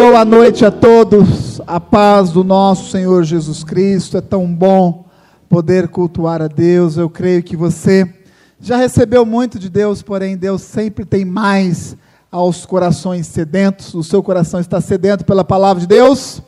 Boa noite a todos, a paz do nosso Senhor Jesus Cristo. É tão bom poder cultuar a Deus. Eu creio que você já recebeu muito de Deus, porém Deus sempre tem mais aos corações sedentos. O seu coração está sedento pela palavra de Deus?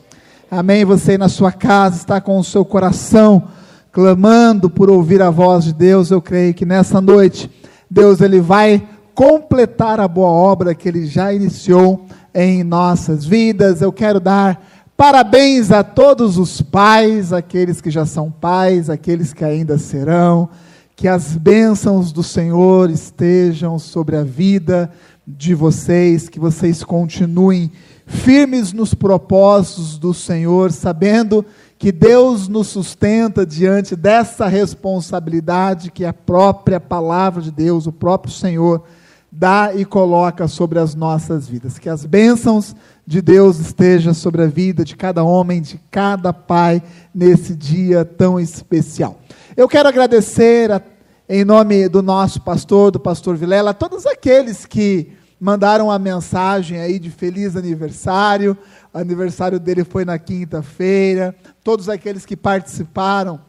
Amém. Você na sua casa está com o seu coração clamando por ouvir a voz de Deus. Eu creio que nessa noite Deus ele vai completar a boa obra que ele já iniciou em nossas vidas. Eu quero dar parabéns a todos os pais, aqueles que já são pais, aqueles que ainda serão. Que as bênçãos do Senhor estejam sobre a vida de vocês, que vocês continuem firmes nos propósitos do Senhor, sabendo que Deus nos sustenta diante dessa responsabilidade que a própria palavra de Deus, o próprio Senhor, dá e coloca sobre as nossas vidas. Que as bênçãos de Deus estejam sobre a vida de cada homem, de cada pai, nesse dia tão especial. Eu quero agradecer, a, em nome do nosso pastor, do pastor Vilela, a todos aqueles que mandaram a mensagem aí de feliz aniversário. O aniversário dele foi na quinta-feira. Todos aqueles que participaram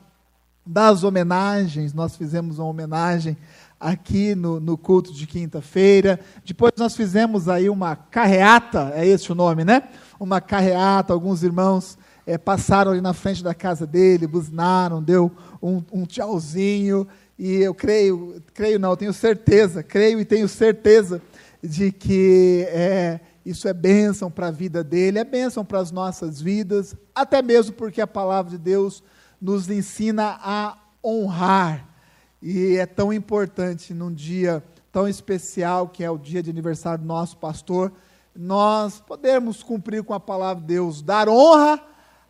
das homenagens, nós fizemos uma homenagem aqui no, no culto de quinta-feira. Depois nós fizemos aí uma carreata, é esse o nome, né? Uma carreata, alguns irmãos é, passaram ali na frente da casa dele, buznaram, deu um, um tchauzinho, e eu creio, creio não, tenho certeza, creio e tenho certeza de que é, isso é bênção para a vida dele, é bênção para as nossas vidas, até mesmo porque a palavra de Deus nos ensina a honrar e é tão importante num dia tão especial, que é o dia de aniversário do nosso pastor, nós podemos cumprir com a palavra de Deus, dar honra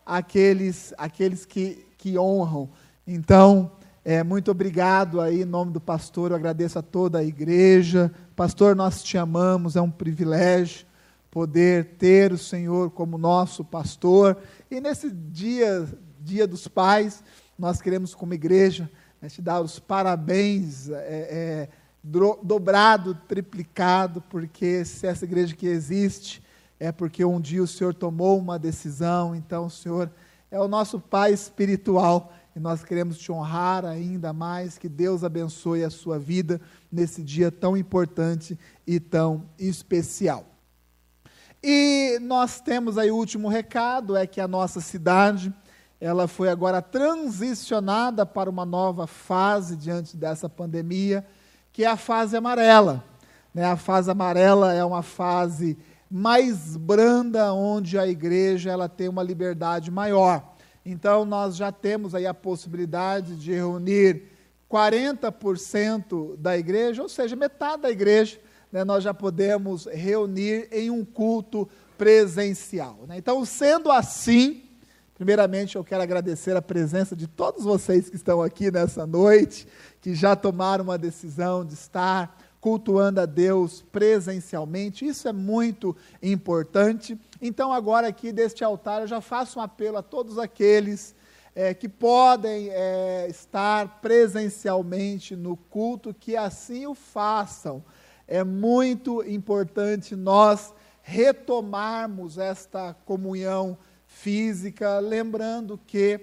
àqueles, àqueles que, que honram. Então, é, muito obrigado aí em nome do pastor, eu agradeço a toda a igreja. Pastor, nós te amamos, é um privilégio poder ter o Senhor como nosso pastor. E nesse dia, dia dos pais, nós queremos como igreja né, te dar os parabéns é, é, dobrado, triplicado, porque se essa igreja que existe é porque um dia o Senhor tomou uma decisão, então o Senhor é o nosso Pai espiritual e nós queremos te honrar ainda mais. Que Deus abençoe a sua vida nesse dia tão importante e tão especial. E nós temos aí o último recado: é que a nossa cidade ela foi agora transicionada para uma nova fase diante dessa pandemia, que é a fase amarela. Né? A fase amarela é uma fase mais branda, onde a igreja ela tem uma liberdade maior. Então, nós já temos aí a possibilidade de reunir 40% da igreja, ou seja, metade da igreja, né, nós já podemos reunir em um culto presencial. Né? Então, sendo assim, Primeiramente, eu quero agradecer a presença de todos vocês que estão aqui nessa noite, que já tomaram uma decisão de estar cultuando a Deus presencialmente. Isso é muito importante. Então, agora aqui deste altar, eu já faço um apelo a todos aqueles é, que podem é, estar presencialmente no culto, que assim o façam. É muito importante nós retomarmos esta comunhão física, lembrando que,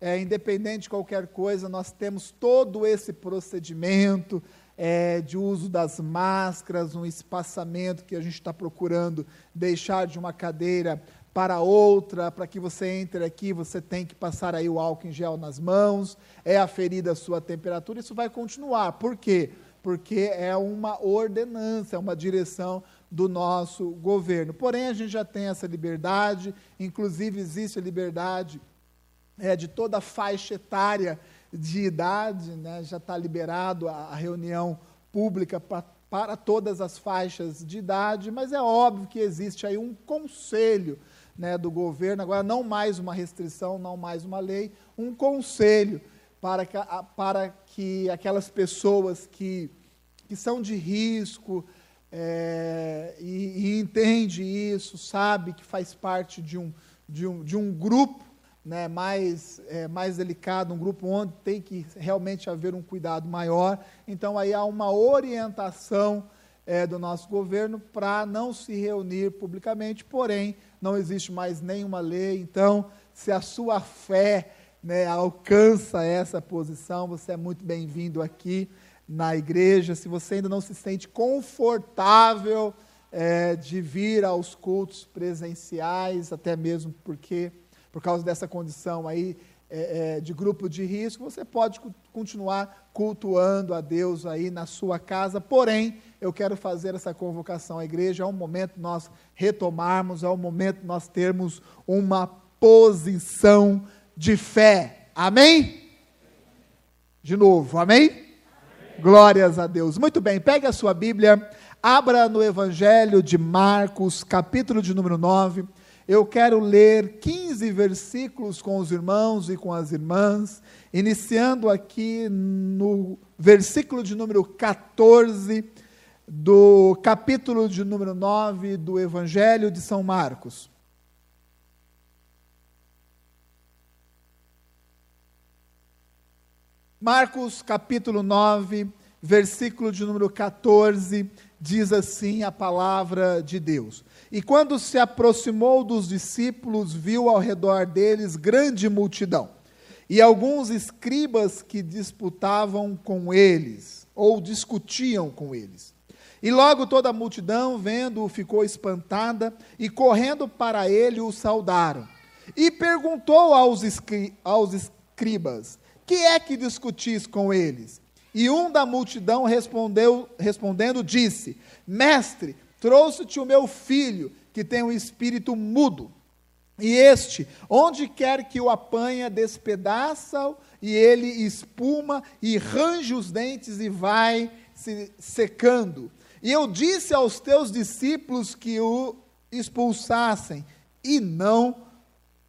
é, independente de qualquer coisa, nós temos todo esse procedimento é, de uso das máscaras, um espaçamento que a gente está procurando deixar de uma cadeira para outra, para que você entre aqui, você tem que passar aí o álcool em gel nas mãos, é aferida a sua temperatura, isso vai continuar. Por quê? Porque é uma ordenança, é uma direção do nosso governo. Porém, a gente já tem essa liberdade, inclusive existe a liberdade é, de toda a faixa etária de idade, né, já está liberado a, a, reunião pública pra, para todas as faixas de idade, mas é óbvio que existe aí um conselho né, do governo, agora não mais uma restrição, não mais uma lei, um conselho para que, para que aquelas pessoas que, que são de risco, é, e, e, entende isso, sabe que faz parte de um, de um, de um grupo né, mais, é, mais delicado, um grupo onde tem que realmente haver um cuidado maior. Então, aí há uma orientação é, do nosso governo para não se reunir publicamente, porém, não existe mais nenhuma lei. Então, se a sua fé né, alcança essa posição, você é muito bem-vindo aqui na igreja. Se você ainda não se sente confortável é, de vir aos cultos presenciais, até mesmo porque, por causa dessa condição aí é, é, de grupo de risco, você pode continuar cultuando a Deus aí na sua casa. Porém, eu quero fazer essa convocação à igreja. É um momento nós retomarmos, é um momento nós termos uma posição de fé. Amém? De novo, amém? Glórias a Deus. Muito bem, pegue a sua Bíblia, abra no Evangelho de Marcos, capítulo de número 9. Eu quero ler 15 versículos com os irmãos e com as irmãs, iniciando aqui no versículo de número 14 do capítulo de número 9 do Evangelho de São Marcos. Marcos capítulo 9, versículo de número 14, diz assim a palavra de Deus. E quando se aproximou dos discípulos, viu ao redor deles grande multidão, e alguns escribas que disputavam com eles, ou discutiam com eles. E logo toda a multidão, vendo-o, ficou espantada, e correndo para ele o saudaram. E perguntou aos, aos escribas: que é que discutis com eles? E um da multidão respondeu, respondendo, disse: Mestre, trouxe-te o meu filho, que tem um espírito mudo. E este, onde quer que o apanha, despedaça-o, e ele espuma e range os dentes e vai se secando. E eu disse aos teus discípulos que o expulsassem, e não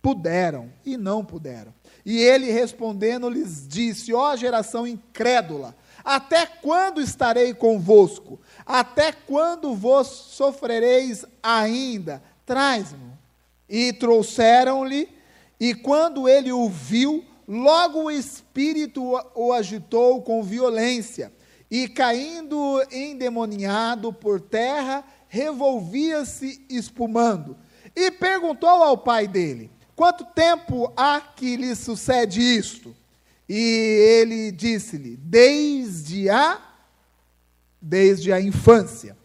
puderam, e não puderam. E ele respondendo lhes disse: Ó geração incrédula, até quando estarei convosco? Até quando vos sofrereis ainda? Traz-me. E trouxeram-lhe, e quando ele o viu, logo o espírito o agitou com violência, e caindo endemoniado por terra, revolvia-se espumando. E perguntou ao pai dele: Quanto tempo há que lhe sucede isto? E ele disse-lhe: Desde a desde a infância.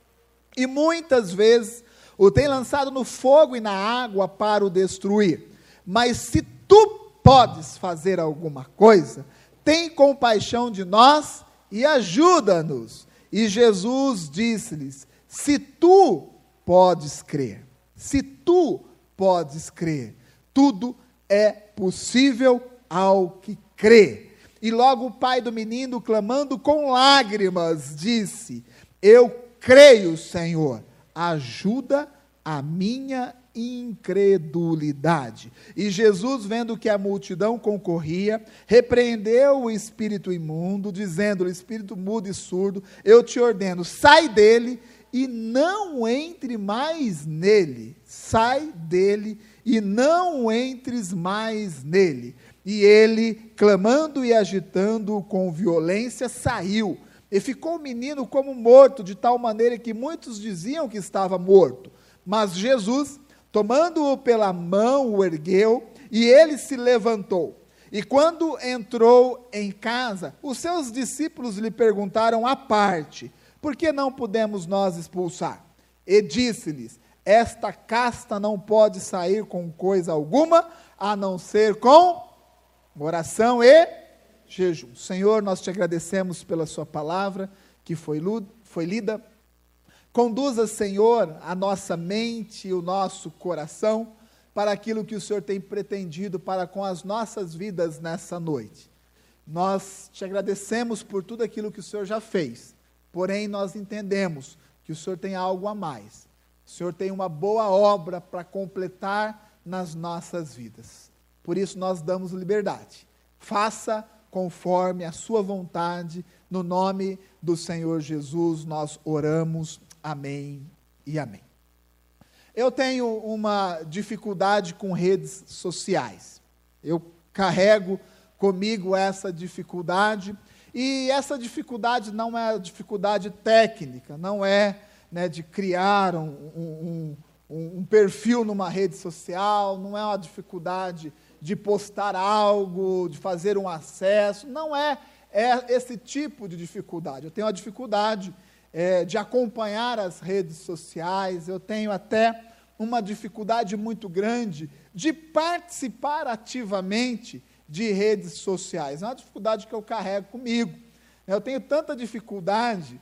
E muitas vezes o tem lançado no fogo e na água para o destruir. Mas se tu podes fazer alguma coisa, tem compaixão de nós e ajuda-nos. E Jesus disse-lhes: Se tu podes crer, se tu podes crer, tudo é possível ao que crê. E logo o pai do menino, clamando com lágrimas, disse: Eu creio, Senhor, ajuda a minha incredulidade. E Jesus, vendo que a multidão concorria, repreendeu o espírito imundo, dizendo: Espírito mudo e surdo, eu te ordeno, sai dele e não entre mais nele. Sai dele e não entres mais nele. E ele, clamando e agitando com violência, saiu. E ficou o menino como morto, de tal maneira que muitos diziam que estava morto. Mas Jesus, tomando-o pela mão, o ergueu, e ele se levantou. E quando entrou em casa, os seus discípulos lhe perguntaram à parte: Por que não podemos nós expulsar? E disse-lhes: esta casta não pode sair com coisa alguma, a não ser com oração e jejum. Senhor, nós te agradecemos pela Sua palavra que foi, foi lida. Conduza, Senhor, a nossa mente e o nosso coração para aquilo que o Senhor tem pretendido para com as nossas vidas nessa noite. Nós te agradecemos por tudo aquilo que o Senhor já fez, porém nós entendemos que o Senhor tem algo a mais o Senhor tem uma boa obra para completar nas nossas vidas. Por isso nós damos liberdade. Faça conforme a sua vontade, no nome do Senhor Jesus nós oramos. Amém e amém. Eu tenho uma dificuldade com redes sociais. Eu carrego comigo essa dificuldade, e essa dificuldade não é dificuldade técnica, não é né, de criar um, um, um, um perfil numa rede social, não é uma dificuldade de postar algo, de fazer um acesso, não é, é esse tipo de dificuldade. Eu tenho a dificuldade é, de acompanhar as redes sociais, eu tenho até uma dificuldade muito grande de participar ativamente de redes sociais. É uma dificuldade que eu carrego comigo. Eu tenho tanta dificuldade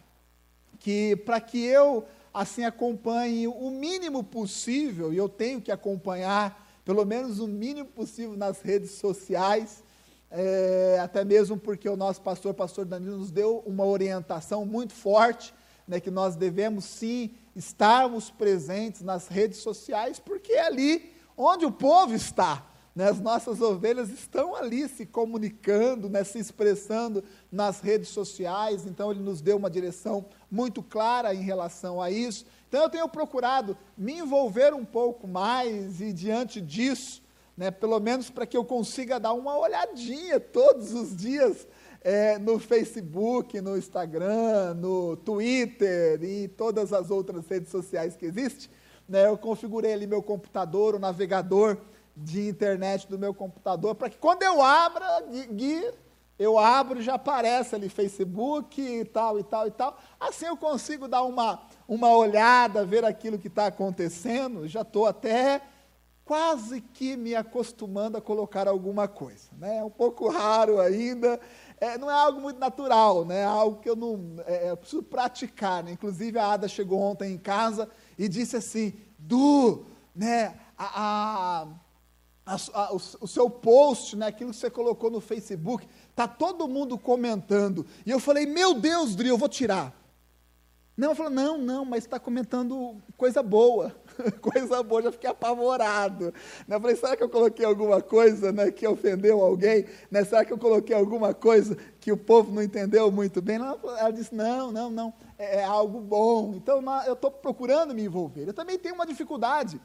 que para que eu assim acompanhe o mínimo possível, e eu tenho que acompanhar pelo menos o mínimo possível nas redes sociais, é, até mesmo porque o nosso pastor, pastor Danilo, nos deu uma orientação muito forte, né, que nós devemos sim estarmos presentes nas redes sociais, porque é ali onde o povo está. Né, as nossas ovelhas estão ali se comunicando, né, se expressando nas redes sociais, então ele nos deu uma direção muito clara em relação a isso. Então eu tenho procurado me envolver um pouco mais e diante disso, né, pelo menos para que eu consiga dar uma olhadinha todos os dias é, no Facebook, no Instagram, no Twitter e todas as outras redes sociais que existem. Né, eu configurei ali meu computador, o navegador de internet do meu computador, para que quando eu abra, Gui, eu abro já aparece ali Facebook e tal, e tal, e tal. Assim eu consigo dar uma, uma olhada, ver aquilo que está acontecendo. Já estou até quase que me acostumando a colocar alguma coisa. Né? É um pouco raro ainda, é, não é algo muito natural, né? é algo que eu não é, eu preciso praticar. Né? Inclusive, a Ada chegou ontem em casa e disse assim: Du, né, a, a a, a, o, o, seu post, né, aquilo que você colocou no Facebook, tá todo mundo comentando. E eu falei, meu Deus, Dri, eu vou tirar. Não, eu falei, não, não, mas está comentando coisa boa. coisa boa, já fiquei apavorado. Eu falei, será que eu coloquei alguma coisa né, que ofendeu alguém? Né, será que eu coloquei alguma coisa que o povo não entendeu muito bem? Ela, ela disse, não, não, não, é, é algo bom. Então, eu estou procurando me envolver. Eu também tenho uma dificuldade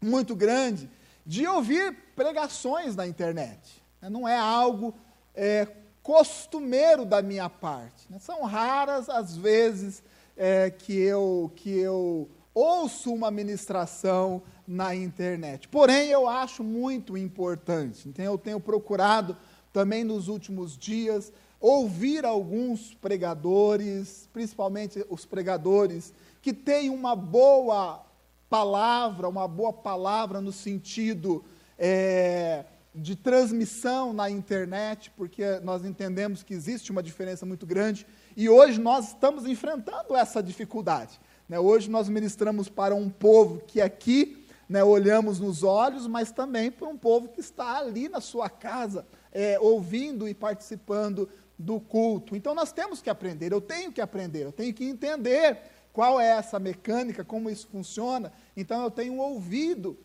muito grande de ouvir pregações na internet. Né? Não é algo é, costumeiro da minha parte. Né? São raras as vezes é, que, eu, que eu ouço uma ministração na internet. Porém, eu acho muito importante. Então, eu tenho procurado também nos últimos dias ouvir alguns pregadores, principalmente os pregadores que têm uma boa palavra, uma boa palavra no sentido é, de transmissão na internet, porque nós entendemos que existe uma diferença muito grande e hoje nós estamos enfrentando essa dificuldade. Né? Hoje nós ministramos para um povo que aqui né, olhamos nos olhos, mas também para um povo que está ali na sua casa, é, ouvindo e participando do culto. Então nós temos que aprender, eu tenho que aprender, eu tenho que entender qual é essa mecânica, como isso funciona. Então eu tenho ouvido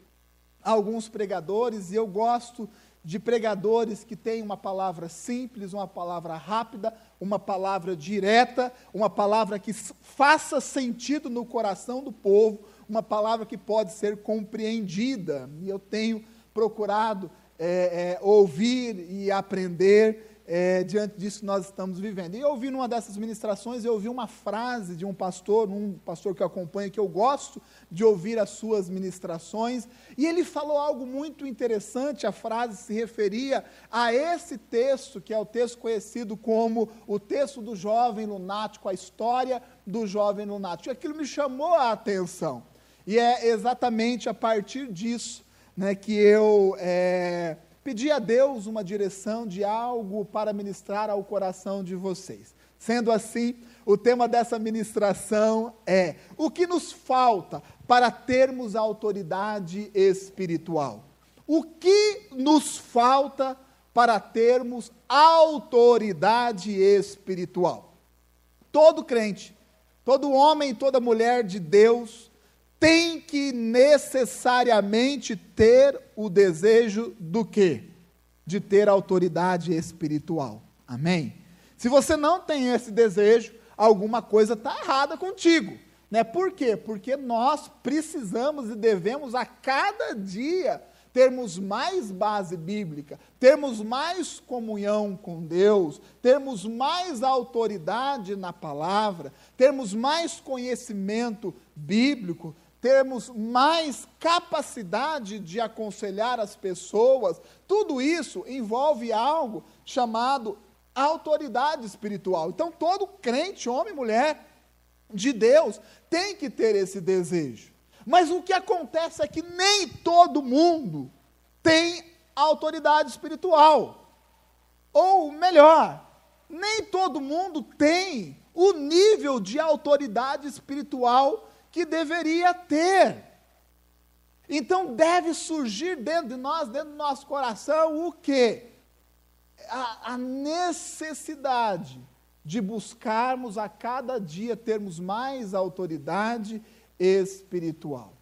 alguns pregadores e eu gosto de pregadores que têm uma palavra simples, uma palavra rápida, uma palavra direta, uma palavra que faça sentido no coração do povo, uma palavra que pode ser compreendida. E eu tenho procurado é, é, ouvir e aprender é, diante disso que nós estamos vivendo. E eu ouvi numa dessas ministrações, eu ouvi uma frase de um pastor, um pastor que eu acompanho, que eu gosto de ouvir as suas ministrações, e ele falou algo muito interessante, a frase se referia a esse texto, que é o texto conhecido como o texto do jovem lunático, a história do jovem lunático. E aquilo me chamou a atenção. E é exatamente a partir disso né, que eu... É, pedir a Deus uma direção de algo para ministrar ao coração de vocês. Sendo assim, o tema dessa ministração é: o que nos falta para termos autoridade espiritual? O que nos falta para termos autoridade espiritual? Todo crente, todo homem toda mulher de Deus tem que necessariamente ter o desejo do quê? De ter autoridade espiritual. Amém? Se você não tem esse desejo, alguma coisa está errada contigo. Né? Por quê? Porque nós precisamos e devemos a cada dia termos mais base bíblica, termos mais comunhão com Deus, termos mais autoridade na palavra, termos mais conhecimento bíblico, termos mais capacidade de aconselhar as pessoas, tudo isso envolve algo chamado autoridade espiritual. Então, todo crente, homem e mulher de Deus, tem que ter esse desejo. Mas o que acontece é que nem todo mundo tem autoridade espiritual. Ou melhor, nem todo mundo tem o nível de autoridade espiritual que deveria ter. Então deve surgir dentro de nós, dentro do nosso coração, o quê? A, a, necessidade de buscarmos a cada dia termos mais autoridade espiritual.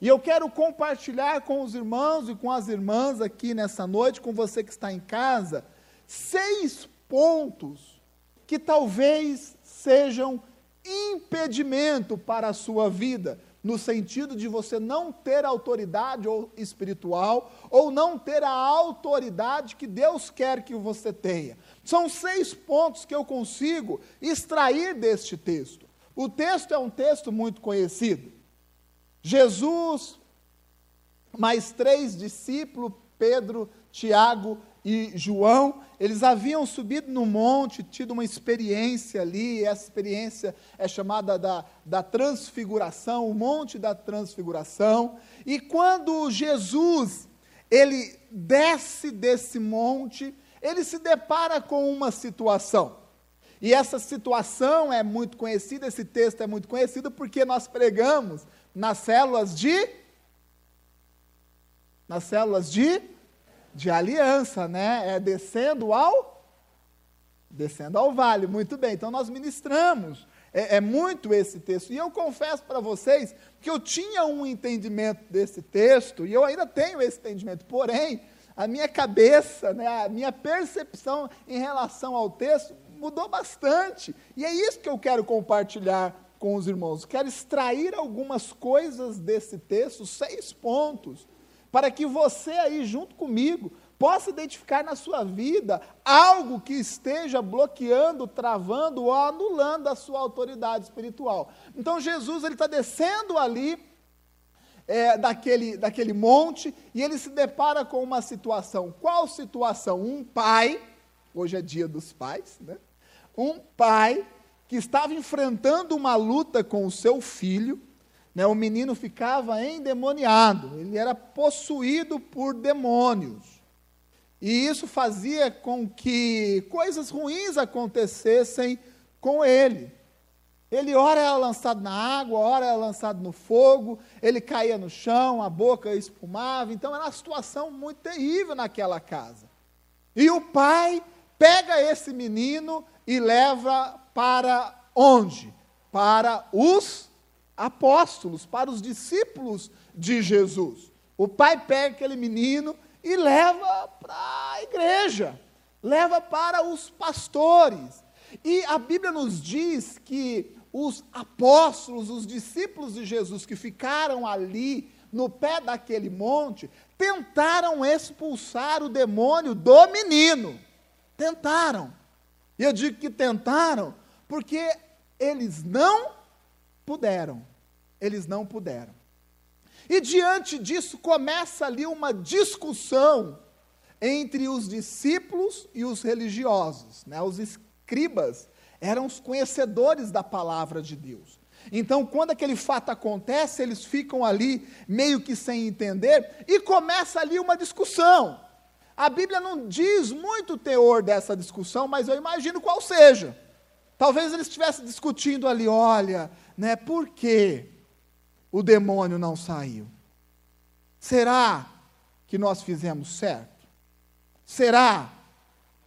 E eu quero compartilhar com os irmãos e com as irmãs aqui nessa noite, com você que está em casa, seis pontos que talvez sejam impedimento para a sua vida, no sentido de você não ter autoridade ou espiritual ou não ter a autoridade que Deus quer que você tenha. São seis pontos que eu consigo extrair deste texto. O texto é um texto muito conhecido. Jesus, mais três discípulos, Pedro, Tiago e João, eles haviam subido no monte, tido uma experiência ali, essa experiência é chamada da, da transfiguração, o monte da transfiguração. E quando Jesus, ele desce desse monte, ele se depara com uma situação. E essa situação é muito conhecida, esse texto é muito conhecido, porque nós pregamos nas células de. Nas células de de aliança, né? É descendo ao descendo ao vale. Muito bem. Então nós ministramos. É, é muito esse texto. E eu confesso para vocês que eu tinha um entendimento desse texto e eu ainda tenho esse entendimento. Porém, a minha cabeça, né, a minha percepção em relação ao texto mudou bastante. E é isso que eu quero compartilhar com os irmãos. Quero extrair algumas coisas desse texto, seis pontos, para que você aí, junto comigo, possa identificar na sua vida algo que esteja bloqueando, travando ou anulando a sua autoridade espiritual. Então Jesus ele está descendo ali é, daquele, daquele monte e ele se depara com uma situação. Qual situação? Um pai, hoje é dia dos pais, né? Um pai que estava enfrentando uma luta com o seu filho né, o menino ficava endemoniado, ele era possuído por demônios. E isso fazia com que coisas ruins acontecessem com ele. Ele, ora era lançado na água, ora era lançado no fogo, ele caía no chão, a boca espumava. Então era uma situação muito terrível naquela casa. E o pai pega esse menino e leva para onde? Para os apóstolos, para os discípulos de Jesus. O pai pega aquele menino e leva para a igreja, leva para os pastores. E a Bíblia nos diz que os apóstolos, os discípulos de Jesus que ficaram ali no pé daquele monte, tentaram expulsar o demônio do menino. Tentaram. E eu digo que tentaram porque eles não puderam. Eles não puderam. E diante disso começa ali uma discussão entre os discípulos e os religiosos. Né? Os escribas eram os conhecedores da palavra de Deus. Então, quando aquele fato acontece, eles ficam ali meio que sem entender e começa ali uma discussão. A Bíblia não diz muito o teor dessa discussão, mas eu imagino qual seja. Talvez eles estivessem discutindo ali, olha, né, por que o demônio não saiu? Será que nós fizemos certo? Será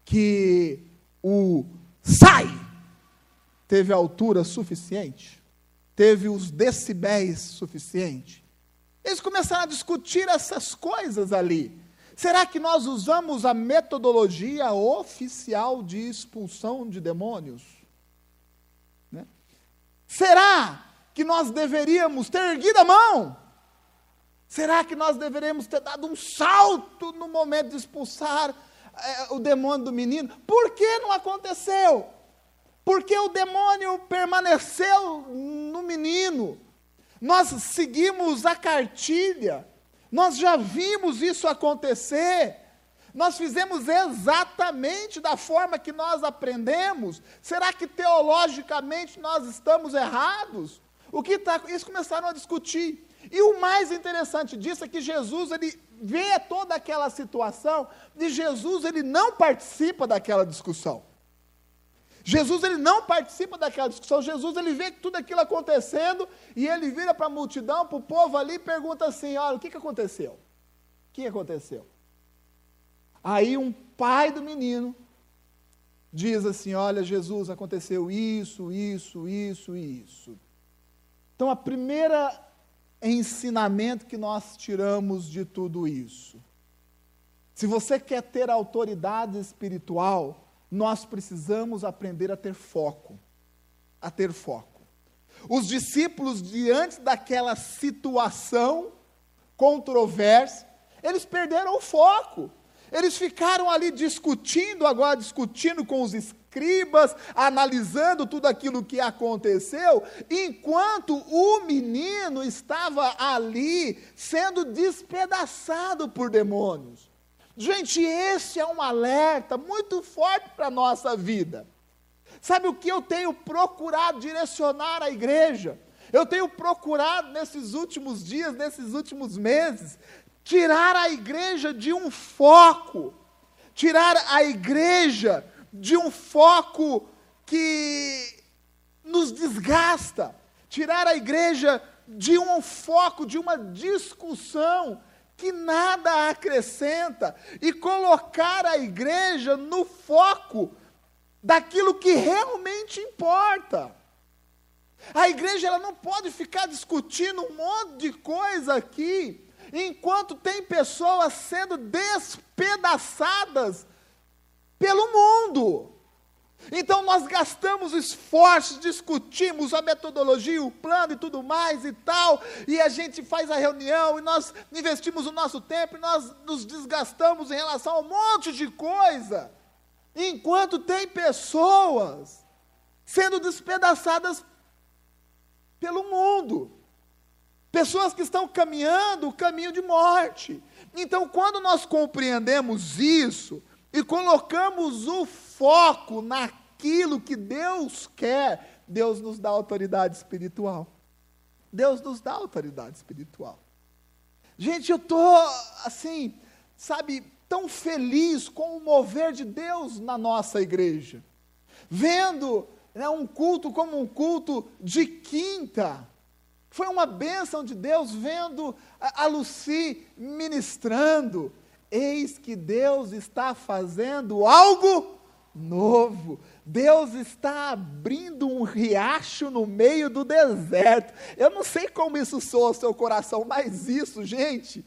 que o sai teve altura suficiente? Teve os decibéis suficientes? Eles começaram a discutir essas coisas ali. Será que nós usamos a metodologia oficial de expulsão de demônios? Será que nós deveríamos ter erguido a mão? Será que nós deveríamos ter dado um salto no momento de expulsar é, o demônio do menino? Por que não aconteceu? Porque o demônio permaneceu no menino. nós seguimos a cartilha, nós já vimos isso acontecer, nós fizemos exatamente da forma que nós aprendemos. Será que teologicamente nós estamos errados? O que está? Eles começaram a discutir. E o mais interessante disso é que Jesus ele vê toda aquela situação e Jesus ele não participa daquela discussão. Jesus ele não participa daquela discussão. Jesus ele vê tudo aquilo acontecendo e ele vira para a multidão, para o povo ali e pergunta assim: olha, o que, que aconteceu? O que aconteceu? Aí um pai do menino diz assim: olha, Jesus, aconteceu isso, isso, isso isso. Então a primeira ensinamento que nós tiramos de tudo isso. Se você quer ter autoridade espiritual, nós precisamos aprender a ter foco. A ter foco. Os discípulos, diante daquela situação controversa, eles perderam o foco. Eles ficaram ali discutindo, agora discutindo com os analisando tudo aquilo que aconteceu, enquanto o menino estava ali sendo despedaçado por demônios. Gente, esse é um alerta muito forte para a nossa vida. Sabe o que eu tenho procurado direcionar a igreja? Eu tenho procurado nesses últimos dias, nesses últimos meses, tirar a igreja de um foco, tirar a igreja de um foco que nos desgasta, tirar a igreja de um foco, de uma discussão que nada acrescenta e colocar a igreja no foco daquilo que realmente importa. A igreja ela não pode ficar discutindo um monte de coisa aqui, enquanto tem pessoas sendo despedaçadas pelo mundo. Então nós gastamos esforços, discutimos a metodologia, o plano e tudo mais e tal, e a gente faz a reunião e nós investimos o nosso tempo e nós nos desgastamos em relação a um monte de coisa, enquanto tem pessoas sendo despedaçadas pelo mundo. Pessoas que estão caminhando o caminho de morte. Então, quando nós compreendemos isso, e colocamos o foco naquilo que Deus quer, Deus nos dá autoridade espiritual. Deus nos dá autoridade espiritual. Gente, eu estou assim, sabe, tão feliz com o mover de Deus na nossa igreja. Vendo né, um culto como um culto de quinta. Foi uma bênção de Deus vendo a, a Luci ministrando Eis que Deus está fazendo algo novo. Deus está abrindo um riacho no meio do deserto. Eu não sei como isso soa ao seu coração, mas isso, gente,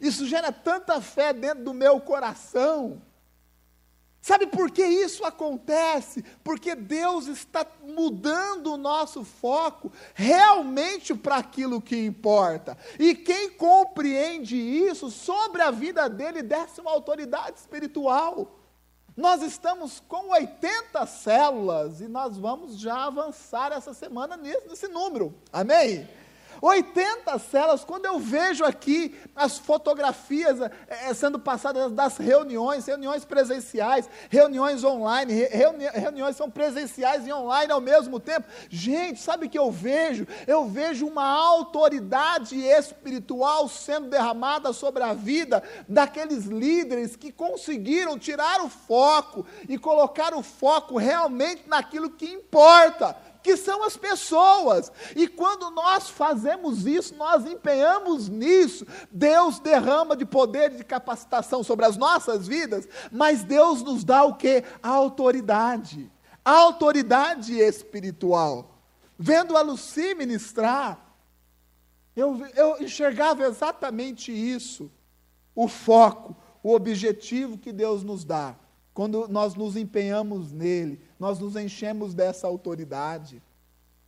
isso gera tanta fé dentro do meu coração. Sabe por que isso acontece? Porque Deus está mudando o nosso foco realmente para aquilo que importa. E quem compreende isso sobre a vida dele desce uma autoridade espiritual. Nós estamos com 80 células e nós vamos já avançar essa semana nesse, nesse número. Amém? 80 células, quando eu vejo aqui as fotografias é, sendo passadas das reuniões, reuniões presenciais, reuniões online, reuni reuniões são presenciais e online ao mesmo tempo. Gente, sabe o que eu vejo? Eu vejo uma autoridade espiritual sendo derramada sobre a vida daqueles líderes que conseguiram tirar o foco e colocar o foco realmente naquilo que importa que são as pessoas. E quando nós fazemos isso, nós empenhamos nisso, Deus derrama de poder e de capacitação sobre as nossas vidas, mas Deus nos dá o que? Autoridade. Autoridade espiritual. Vendo a Luci ministrar, eu, eu enxergava exatamente isso, o foco, o objetivo que Deus nos dá, quando nós nos empenhamos nele, nós nos enchemos dessa autoridade.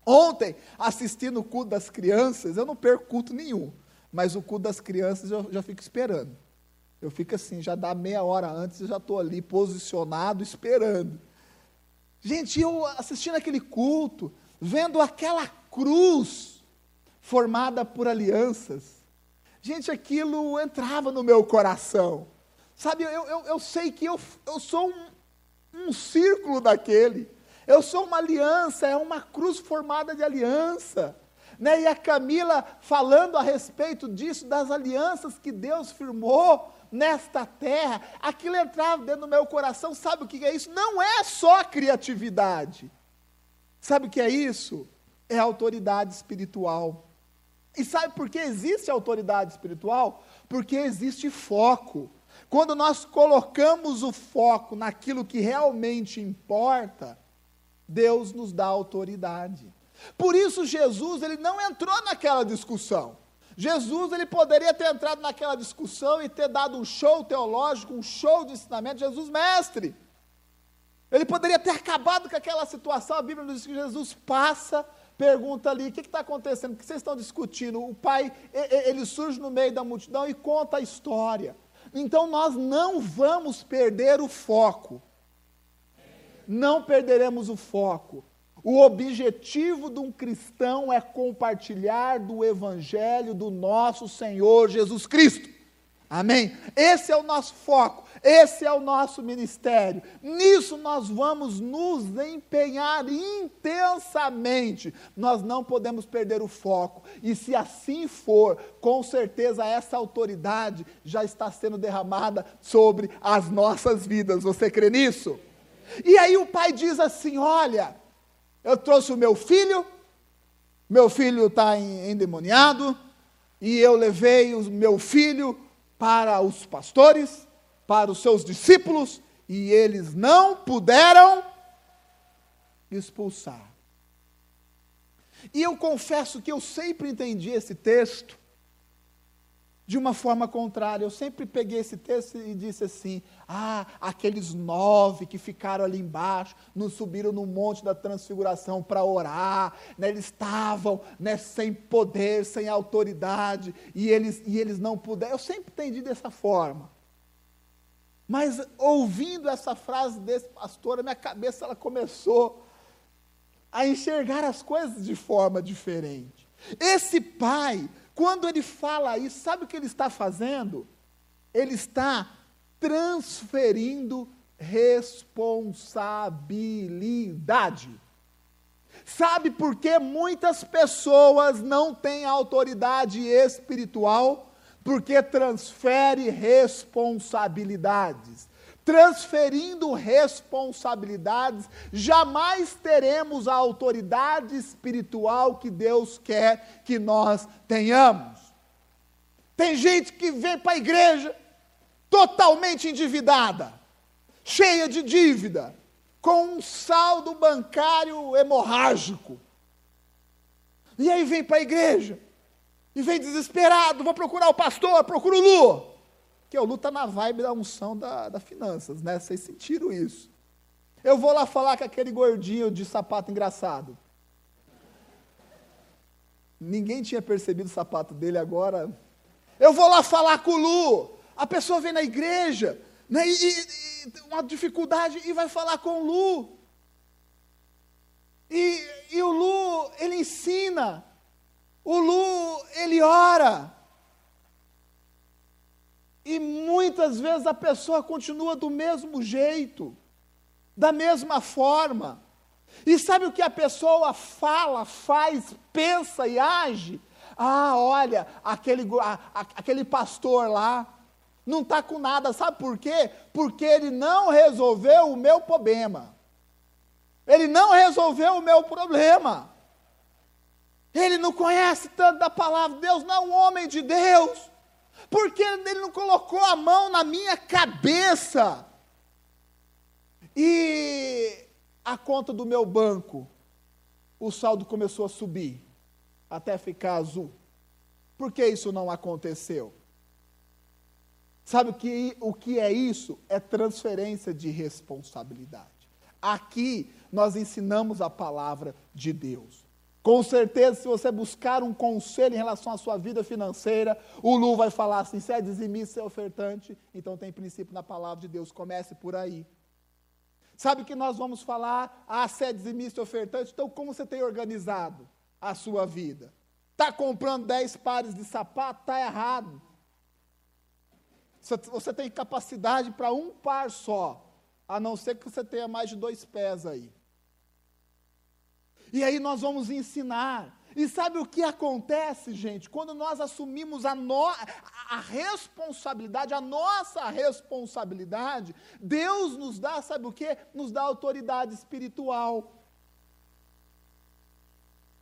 Ontem, assistindo o culto das crianças, eu não perco culto nenhum, mas o culto das crianças eu já fico esperando. Eu fico assim, já dá meia hora antes, eu já estou ali posicionado, esperando. Gente, eu assistindo aquele culto, vendo aquela cruz formada por alianças. Gente, aquilo entrava no meu coração. Sabe, eu, eu, eu sei que eu, eu sou um, um círculo daquele. Eu sou uma aliança, é uma cruz formada de aliança. Né? E a Camila falando a respeito disso, das alianças que Deus firmou nesta terra, aquilo entrava dentro do meu coração. Sabe o que é isso? Não é só criatividade. Sabe o que é isso? É autoridade espiritual. E sabe por que existe autoridade espiritual? Porque existe foco. Quando nós colocamos o foco naquilo que realmente importa, Deus nos dá autoridade. Por isso Jesus, ele não entrou naquela discussão. Jesus, ele poderia ter entrado naquela discussão e ter dado um show teológico, um show de ensinamento, Jesus mestre. Ele poderia ter acabado com aquela situação, a Bíblia nos diz que Jesus passa pergunta ali: o que está acontecendo? O que vocês estão discutindo? O pai, ele surge no meio da multidão e conta a história. Então nós não vamos perder o foco. Não perderemos o foco. O objetivo de um cristão é compartilhar do evangelho do nosso Senhor Jesus Cristo. Amém? Esse é o nosso foco, esse é o nosso ministério. Nisso nós vamos nos empenhar intensamente. Nós não podemos perder o foco. E se assim for, com certeza essa autoridade já está sendo derramada sobre as nossas vidas. Você crê nisso? E aí o pai diz assim: Olha, eu trouxe o meu filho, meu filho está endemoniado, e eu levei o meu filho para os pastores, para os seus discípulos, e eles não puderam expulsar. E eu confesso que eu sempre entendi esse texto de uma forma contrária. Eu sempre peguei esse texto e disse assim: ah, aqueles nove que ficaram ali embaixo, não subiram no monte da transfiguração para orar, né, eles estavam né, sem poder, sem autoridade, e eles, e eles não puderam. Eu sempre entendi dessa forma. Mas ouvindo essa frase desse pastor, a minha cabeça ela começou a enxergar as coisas de forma diferente. Esse pai quando ele fala isso, sabe o que ele está fazendo? Ele está transferindo responsabilidade. Sabe por que muitas pessoas não têm autoridade espiritual? Porque transfere responsabilidades transferindo responsabilidades, jamais teremos a autoridade espiritual que Deus quer que nós tenhamos. Tem gente que vem para a igreja totalmente endividada, cheia de dívida, com um saldo bancário hemorrágico. E aí vem para a igreja e vem desesperado, vou procurar o pastor, procura o Lu. Porque o Lu está na vibe da unção da, da finanças, né? Vocês sentiram isso. Eu vou lá falar com aquele gordinho de sapato engraçado. Ninguém tinha percebido o sapato dele agora. Eu vou lá falar com o Lu. A pessoa vem na igreja, né, e, e, uma dificuldade, e vai falar com o Lu. E, e o Lu, ele ensina. O Lu, ele ora. E muitas vezes a pessoa continua do mesmo jeito, da mesma forma. E sabe o que a pessoa fala, faz, pensa e age? Ah, olha, aquele, a, a, aquele pastor lá não está com nada, sabe por quê? Porque ele não resolveu o meu problema. Ele não resolveu o meu problema. Ele não conhece tanto da palavra de Deus, não é um homem de Deus. Porque ele não colocou a mão na minha cabeça. E a conta do meu banco, o saldo começou a subir, até ficar azul. Por que isso não aconteceu? Sabe o que, o que é isso? É transferência de responsabilidade. Aqui nós ensinamos a palavra de Deus. Com certeza, se você buscar um conselho em relação à sua vida financeira, o Lu vai falar assim: se é dizimista, se é ofertante, então tem princípio na palavra de Deus, comece por aí. Sabe que nós vamos falar, ah, se é dizimista e ofertante, então como você tem organizado a sua vida? Está comprando 10 pares de sapato? Está errado. Você tem capacidade para um par só, a não ser que você tenha mais de dois pés aí. E aí nós vamos ensinar. E sabe o que acontece, gente? Quando nós assumimos a, no, a responsabilidade, a nossa responsabilidade, Deus nos dá, sabe o que? Nos dá autoridade espiritual.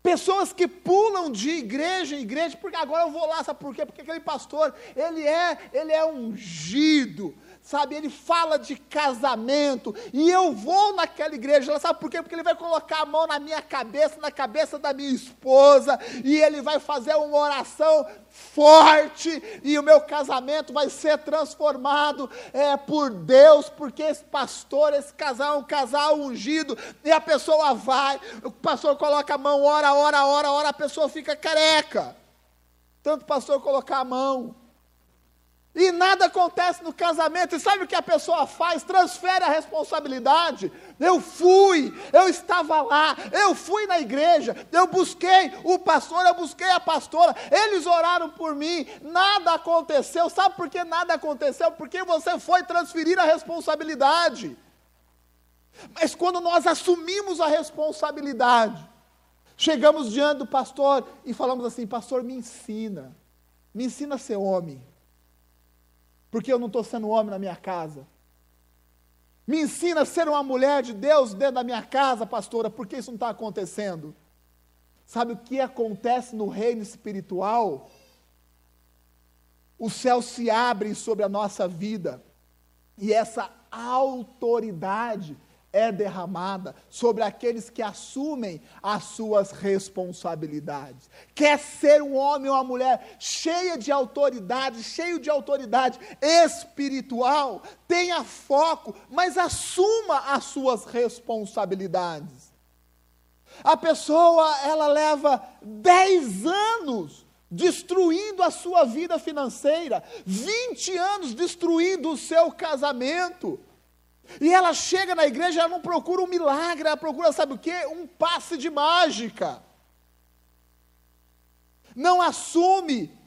Pessoas que pulam de igreja em igreja, porque agora eu vou lá, sabe por quê? Porque aquele pastor, ele é, ele é ungido, sabe? Ele fala de casamento, e eu vou naquela igreja, sabe por quê? Porque ele vai colocar a mão na minha cabeça, na cabeça da minha esposa, e ele vai fazer uma oração forte, e o meu casamento vai ser transformado é, por Deus, porque esse pastor, esse casal é um casal ungido, e a pessoa vai, o pastor coloca a mão, ora, ora, ora, ora, a pessoa fica careca. Tanto pastor colocar a mão. E nada acontece no casamento. E sabe o que a pessoa faz? Transfere a responsabilidade. Eu fui, eu estava lá, eu fui na igreja, eu busquei o pastor, eu busquei a pastora, eles oraram por mim, nada aconteceu. Sabe por que nada aconteceu? Porque você foi transferir a responsabilidade. Mas quando nós assumimos a responsabilidade, chegamos diante do pastor e falamos assim: Pastor, me ensina, me ensina a ser homem porque eu não estou sendo homem na minha casa. Me ensina a ser uma mulher de Deus dentro da minha casa, pastora, porque isso não está acontecendo. Sabe o que acontece no reino espiritual? Os céus se abrem sobre a nossa vida, e essa autoridade é derramada sobre aqueles que assumem as suas responsabilidades. Quer ser um homem ou uma mulher cheia de autoridade, cheio de autoridade espiritual, tenha foco, mas assuma as suas responsabilidades. A pessoa, ela leva 10 anos destruindo a sua vida financeira, 20 anos destruindo o seu casamento, e ela chega na igreja, ela não procura um milagre, ela procura, sabe o quê? Um passe de mágica. Não assume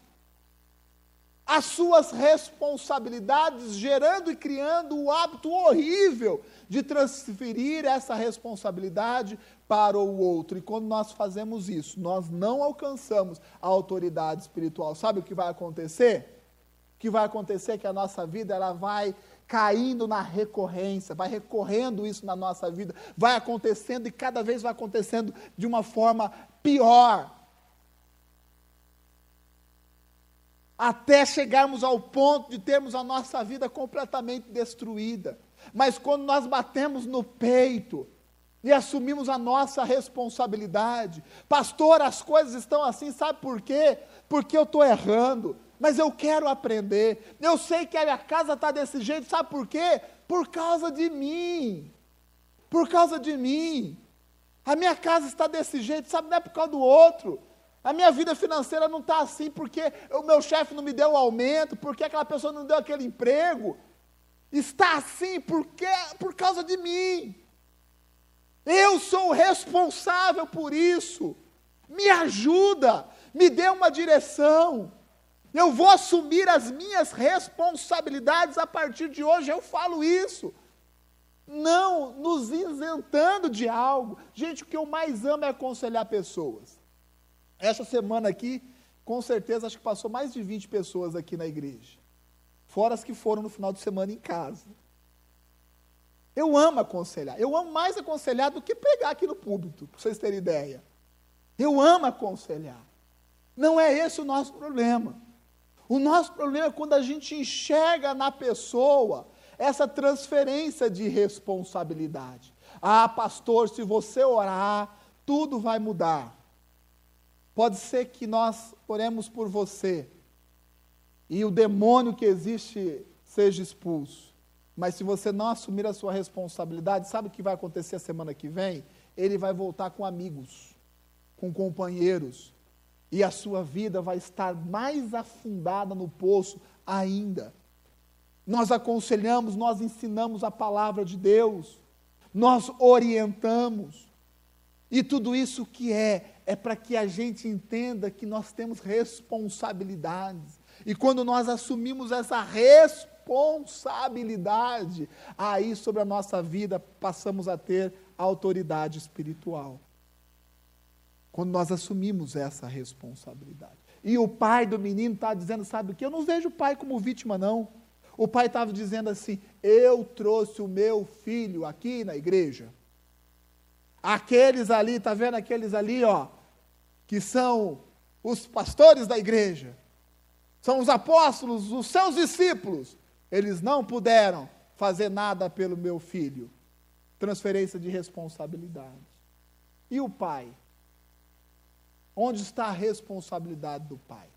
as suas responsabilidades, gerando e criando o hábito horrível de transferir essa responsabilidade para o outro. E quando nós fazemos isso, nós não alcançamos a autoridade espiritual. Sabe o que vai acontecer? O que vai acontecer é que a nossa vida ela vai caindo na recorrência, vai recorrendo isso na nossa vida, vai acontecendo e cada vez vai acontecendo de uma forma pior. Até chegarmos ao ponto de termos a nossa vida completamente destruída. Mas quando nós batemos no peito, e assumimos a nossa responsabilidade. Pastor, as coisas estão assim, sabe por quê? Porque eu estou errando, mas eu quero aprender. Eu sei que a minha casa está desse jeito, sabe por quê? Por causa de mim. Por causa de mim. A minha casa está desse jeito, sabe? Não é por causa do outro. A minha vida financeira não está assim porque o meu chefe não me deu o aumento, porque aquela pessoa não deu aquele emprego. Está assim porque, por causa de mim. Eu sou responsável por isso. Me ajuda, me dê uma direção. Eu vou assumir as minhas responsabilidades a partir de hoje, eu falo isso. Não nos isentando de algo. Gente, o que eu mais amo é aconselhar pessoas. Essa semana aqui, com certeza, acho que passou mais de 20 pessoas aqui na igreja. Fora as que foram no final de semana em casa. Eu amo aconselhar. Eu amo mais aconselhar do que pregar aqui no púlpito, para vocês terem ideia. Eu amo aconselhar. Não é esse o nosso problema. O nosso problema é quando a gente enxerga na pessoa essa transferência de responsabilidade. Ah, pastor, se você orar, tudo vai mudar. Pode ser que nós oremos por você e o demônio que existe seja expulso. Mas se você não assumir a sua responsabilidade, sabe o que vai acontecer a semana que vem? Ele vai voltar com amigos, com companheiros, e a sua vida vai estar mais afundada no poço ainda. Nós aconselhamos, nós ensinamos a palavra de Deus, nós orientamos. E tudo isso que é, é para que a gente entenda que nós temos responsabilidades. E quando nós assumimos essa responsabilidade, aí sobre a nossa vida passamos a ter autoridade espiritual. Quando nós assumimos essa responsabilidade. E o pai do menino está dizendo: sabe o que? Eu não vejo o pai como vítima, não. O pai estava dizendo assim: eu trouxe o meu filho aqui na igreja. Aqueles ali, está vendo aqueles ali, ó, que são os pastores da igreja, são os apóstolos, os seus discípulos. Eles não puderam fazer nada pelo meu filho. Transferência de responsabilidade. E o pai? Onde está a responsabilidade do pai?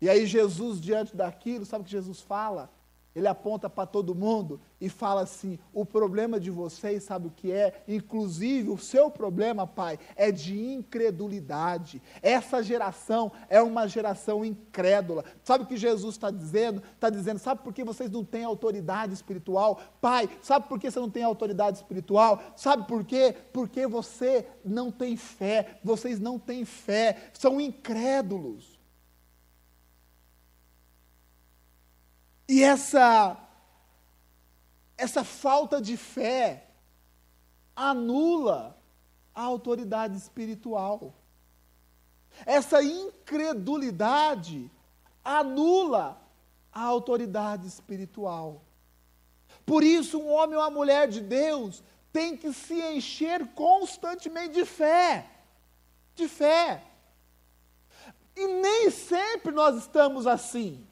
E aí Jesus, diante daquilo, sabe o que Jesus fala? Ele aponta para todo mundo e fala assim: o problema de vocês, sabe o que é? Inclusive, o seu problema, pai, é de incredulidade. Essa geração é uma geração incrédula. Sabe o que Jesus está dizendo? Está dizendo: sabe por que vocês não têm autoridade espiritual? Pai, sabe por que você não tem autoridade espiritual? Sabe por quê? Porque você não tem fé. Vocês não têm fé, são incrédulos. E essa essa falta de fé anula a autoridade espiritual. Essa incredulidade anula a autoridade espiritual. Por isso, um homem ou uma mulher de Deus tem que se encher constantemente de fé. De fé. E nem sempre nós estamos assim.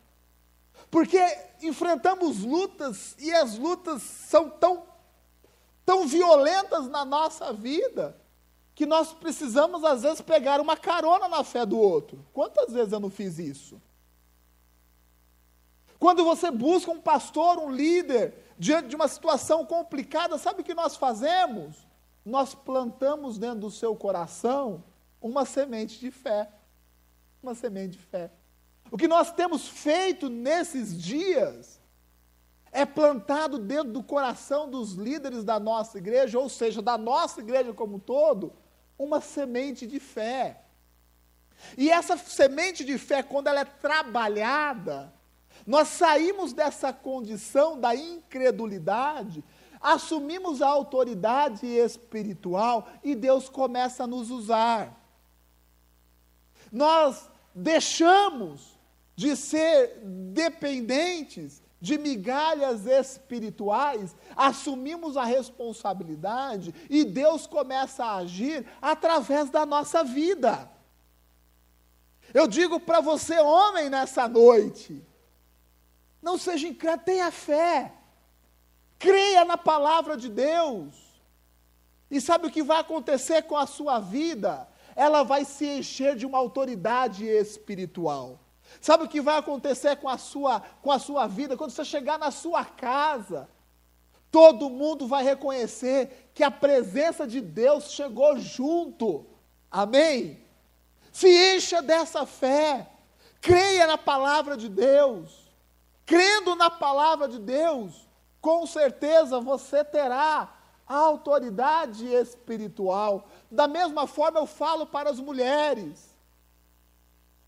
Porque enfrentamos lutas e as lutas são tão, tão violentas na nossa vida que nós precisamos, às vezes, pegar uma carona na fé do outro. Quantas vezes eu não fiz isso? Quando você busca um pastor, um líder, diante de uma situação complicada, sabe o que nós fazemos? Nós plantamos dentro do seu coração uma semente de fé. Uma semente de fé. O que nós temos feito nesses dias é plantado dentro do coração dos líderes da nossa igreja, ou seja, da nossa igreja como um todo, uma semente de fé. E essa semente de fé, quando ela é trabalhada, nós saímos dessa condição da incredulidade, assumimos a autoridade espiritual e Deus começa a nos usar. Nós deixamos de ser dependentes de migalhas espirituais, assumimos a responsabilidade e Deus começa a agir através da nossa vida. Eu digo para você, homem, nessa noite, não seja incrédulo, tenha fé, creia na palavra de Deus, e sabe o que vai acontecer com a sua vida? Ela vai se encher de uma autoridade espiritual. Sabe o que vai acontecer com a sua, com a sua vida quando você chegar na sua casa? Todo mundo vai reconhecer que a presença de Deus chegou junto. Amém? Se encha dessa fé. Creia na palavra de Deus. Crendo na palavra de Deus, com certeza você terá a autoridade espiritual. Da mesma forma eu falo para as mulheres.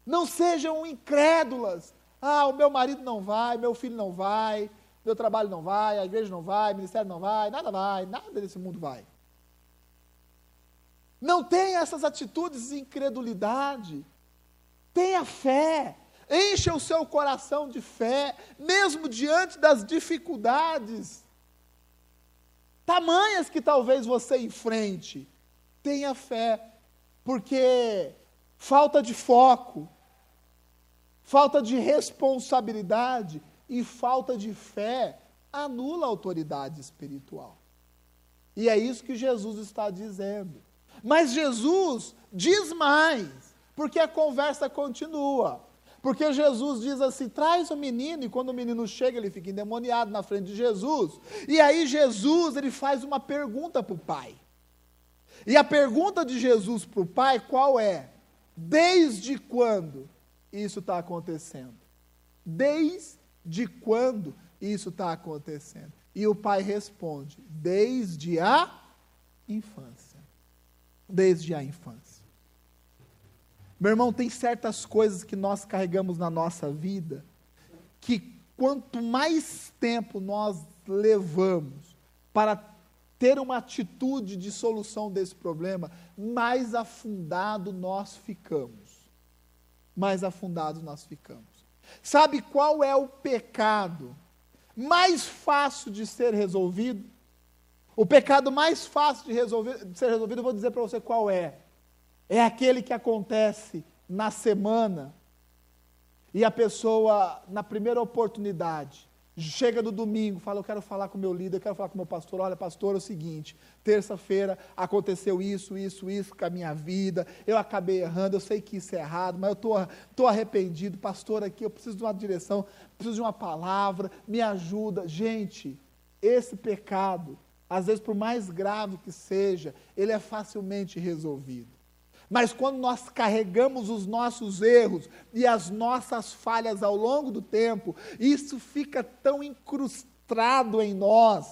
Não sejam incrédulas. Ah, o meu marido não vai, meu filho não vai, meu trabalho não vai, a igreja não vai, o ministério não vai, nada vai, nada desse mundo vai. Não tenha essas atitudes de incredulidade. Tenha fé. Encha o seu coração de fé, mesmo diante das dificuldades tamanhas que talvez você enfrente. Tenha fé, porque falta de foco, falta de responsabilidade e falta de fé anula a autoridade espiritual. E é isso que Jesus está dizendo. Mas Jesus diz mais, porque a conversa continua. Porque Jesus diz assim: traz o menino, e quando o menino chega, ele fica endemoniado na frente de Jesus. E aí Jesus ele faz uma pergunta para o pai. E a pergunta de Jesus para o pai qual é? Desde quando isso está acontecendo? Desde quando isso está acontecendo? E o pai responde: desde a infância. desde a infância. Meu irmão, tem certas coisas que nós carregamos na nossa vida que quanto mais tempo nós levamos para ter uma atitude de solução desse problema, mais afundado nós ficamos. Mais afundados nós ficamos. Sabe qual é o pecado mais fácil de ser resolvido? O pecado mais fácil de, resolver, de ser resolvido, eu vou dizer para você qual é. É aquele que acontece na semana e a pessoa, na primeira oportunidade, chega no domingo, fala: Eu quero falar com meu líder, eu quero falar com meu pastor. Olha, pastor, é o seguinte: terça-feira aconteceu isso, isso, isso com a minha vida, eu acabei errando, eu sei que isso é errado, mas eu estou arrependido. Pastor, aqui eu preciso de uma direção, preciso de uma palavra, me ajuda. Gente, esse pecado às vezes, por mais grave que seja, ele é facilmente resolvido. Mas quando nós carregamos os nossos erros e as nossas falhas ao longo do tempo, isso fica tão incrustado em nós,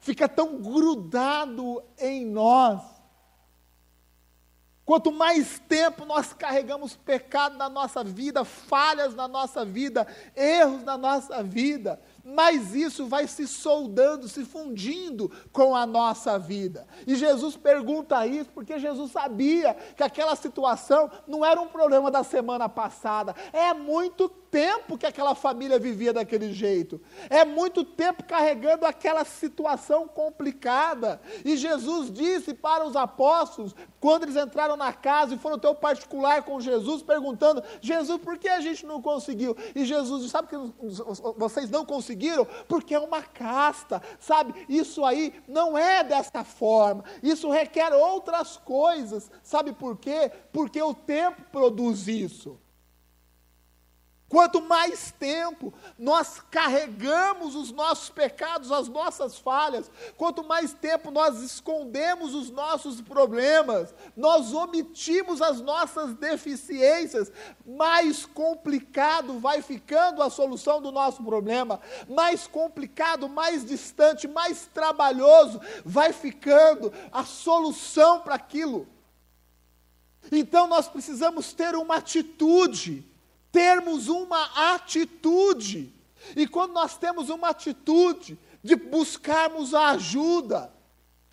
fica tão grudado em nós. Quanto mais tempo nós carregamos pecado na nossa vida, falhas na nossa vida, erros na nossa vida, mas isso vai se soldando, se fundindo com a nossa vida. E Jesus pergunta isso porque Jesus sabia que aquela situação não era um problema da semana passada, é muito tempo que aquela família vivia daquele jeito, é muito tempo carregando aquela situação complicada. E Jesus disse para os apóstolos, quando eles entraram na casa e foram ter o particular com Jesus, perguntando: Jesus, por que a gente não conseguiu? E Jesus disse: Sabe que vocês não conseguiram? Porque é uma casta, sabe? Isso aí não é dessa forma, isso requer outras coisas, sabe por quê? Porque o tempo produz isso. Quanto mais tempo nós carregamos os nossos pecados, as nossas falhas, quanto mais tempo nós escondemos os nossos problemas, nós omitimos as nossas deficiências, mais complicado vai ficando a solução do nosso problema, mais complicado, mais distante, mais trabalhoso vai ficando a solução para aquilo. Então nós precisamos ter uma atitude termos uma atitude. E quando nós temos uma atitude de buscarmos a ajuda,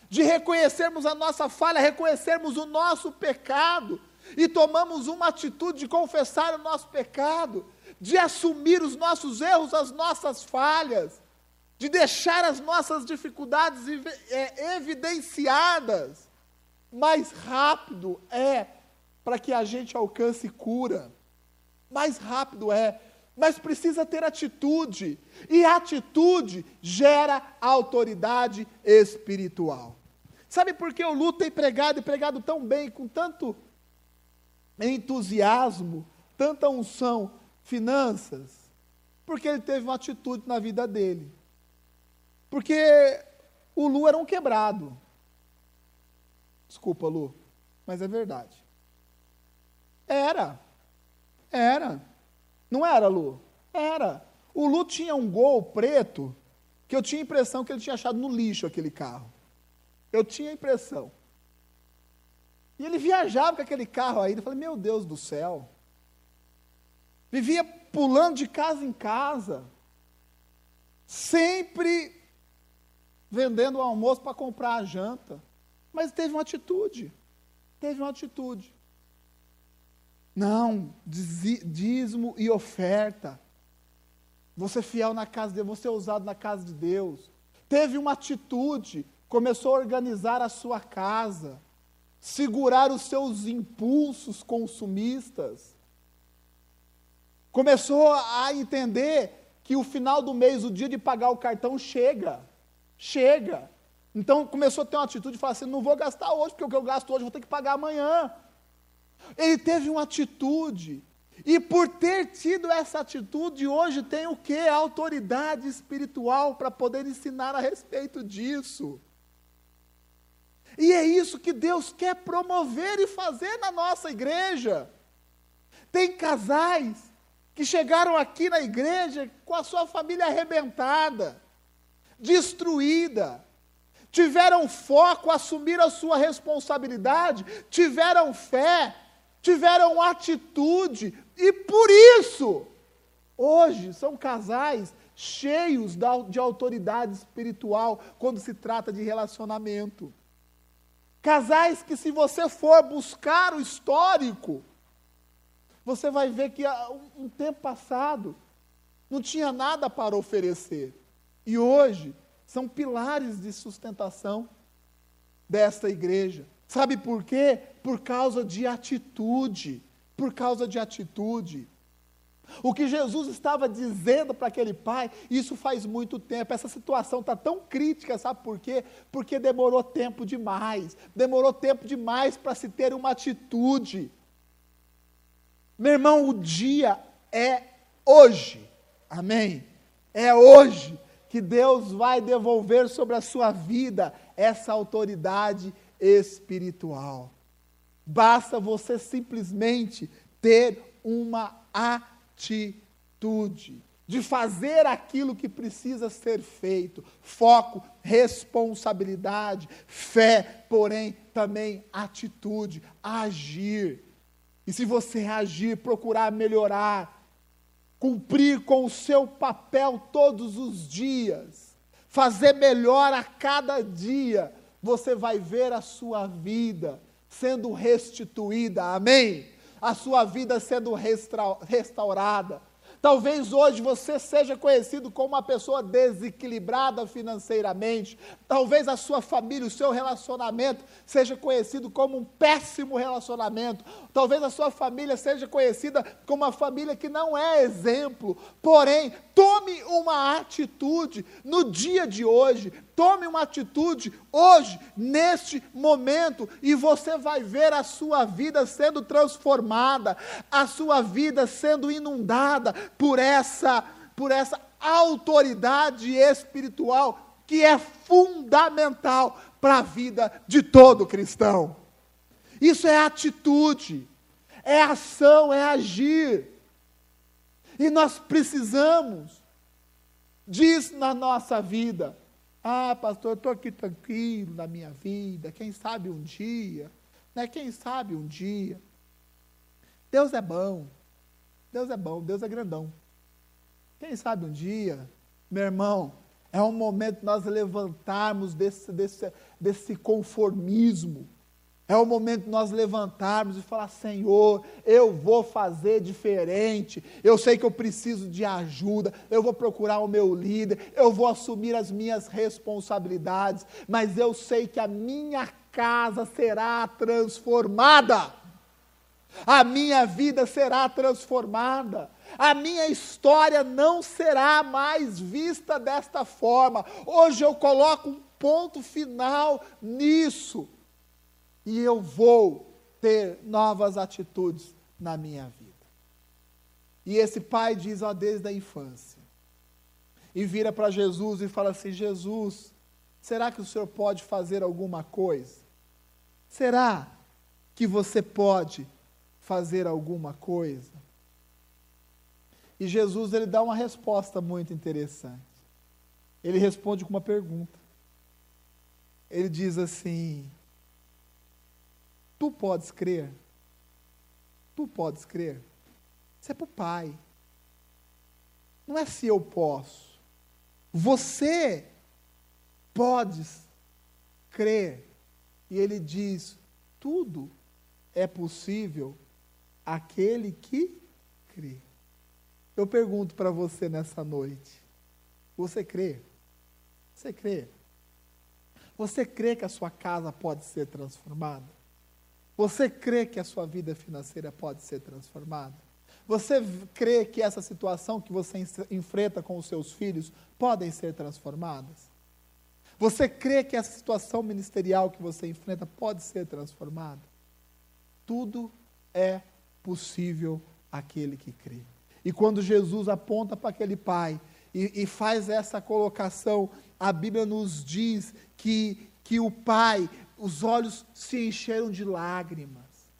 de reconhecermos a nossa falha, reconhecermos o nosso pecado, e tomamos uma atitude de confessar o nosso pecado, de assumir os nossos erros, as nossas falhas, de deixar as nossas dificuldades é, evidenciadas, mais rápido é para que a gente alcance cura mais rápido é. Mas precisa ter atitude. E atitude gera autoridade espiritual. Sabe por que o Lu tem pregado e pregado tão bem, com tanto entusiasmo, tanta unção, finanças? Porque ele teve uma atitude na vida dele. Porque o Lu era um quebrado. Desculpa, Lu, mas é verdade. Era. Era. Não era, Lu? Era. O Lu tinha um gol preto que eu tinha a impressão que ele tinha achado no lixo aquele carro. Eu tinha a impressão. E ele viajava com aquele carro aí. Eu falei, meu Deus do céu. Vivia pulando de casa em casa. Sempre vendendo o almoço para comprar a janta. Mas teve uma atitude. Teve uma atitude. Não, dízimo e oferta. Você fiel na casa de Deus, você é usado na casa de Deus. Teve uma atitude, começou a organizar a sua casa, segurar os seus impulsos consumistas. Começou a entender que o final do mês, o dia de pagar o cartão, chega. Chega. Então começou a ter uma atitude de falar assim: não vou gastar hoje, porque o que eu gasto hoje eu vou ter que pagar amanhã. Ele teve uma atitude. E por ter tido essa atitude, hoje tem o que? Autoridade espiritual para poder ensinar a respeito disso. E é isso que Deus quer promover e fazer na nossa igreja. Tem casais que chegaram aqui na igreja com a sua família arrebentada, destruída. tiveram foco, assumiram a sua responsabilidade, tiveram fé, tiveram atitude, e por isso, hoje, são casais cheios de autoridade espiritual quando se trata de relacionamento. Casais que, se você for buscar o histórico, você vai ver que um tempo passado não tinha nada para oferecer. E hoje são pilares de sustentação desta igreja. Sabe por quê? Por causa de atitude. Por causa de atitude. O que Jesus estava dizendo para aquele pai, isso faz muito tempo. Essa situação está tão crítica, sabe por quê? Porque demorou tempo demais. Demorou tempo demais para se ter uma atitude. Meu irmão, o dia é hoje. Amém? É hoje que Deus vai devolver sobre a sua vida essa autoridade espiritual. Basta você simplesmente ter uma atitude de fazer aquilo que precisa ser feito. Foco, responsabilidade, fé, porém também atitude, agir. E se você agir, procurar melhorar, cumprir com o seu papel todos os dias, fazer melhor a cada dia, você vai ver a sua vida sendo restituída, amém? A sua vida sendo restaurada. Talvez hoje você seja conhecido como uma pessoa desequilibrada financeiramente. Talvez a sua família, o seu relacionamento seja conhecido como um péssimo relacionamento. Talvez a sua família seja conhecida como uma família que não é exemplo. Porém, tome uma atitude no dia de hoje Tome uma atitude hoje, neste momento, e você vai ver a sua vida sendo transformada, a sua vida sendo inundada por essa, por essa autoridade espiritual que é fundamental para a vida de todo cristão. Isso é atitude, é ação, é agir. E nós precisamos disso na nossa vida. Ah, pastor, eu estou aqui tranquilo na minha vida, quem sabe um dia, né? Quem sabe um dia. Deus é bom, Deus é bom, Deus é grandão. Quem sabe um dia, meu irmão, é um momento nós levantarmos desse, desse, desse conformismo, é o momento de nós levantarmos e falar: Senhor, eu vou fazer diferente. Eu sei que eu preciso de ajuda. Eu vou procurar o meu líder. Eu vou assumir as minhas responsabilidades. Mas eu sei que a minha casa será transformada. A minha vida será transformada. A minha história não será mais vista desta forma. Hoje eu coloco um ponto final nisso e eu vou ter novas atitudes na minha vida. E esse pai diz, ó, desde a infância. E vira para Jesus e fala assim: Jesus, será que o senhor pode fazer alguma coisa? Será que você pode fazer alguma coisa? E Jesus ele dá uma resposta muito interessante. Ele responde com uma pergunta. Ele diz assim: Tu podes crer? Tu podes crer? Isso é para o Pai. Não é se eu posso. Você podes crer. E ele diz: tudo é possível aquele que crê. Eu pergunto para você nessa noite: você crê? Você crê? Você crê que a sua casa pode ser transformada? Você crê que a sua vida financeira pode ser transformada? Você crê que essa situação que você enfrenta com os seus filhos podem ser transformadas? Você crê que essa situação ministerial que você enfrenta pode ser transformada? Tudo é possível aquele que crê. E quando Jesus aponta para aquele pai e, e, faz essa colocação, a Bíblia nos diz que, que o pai os olhos se encheram de lágrimas.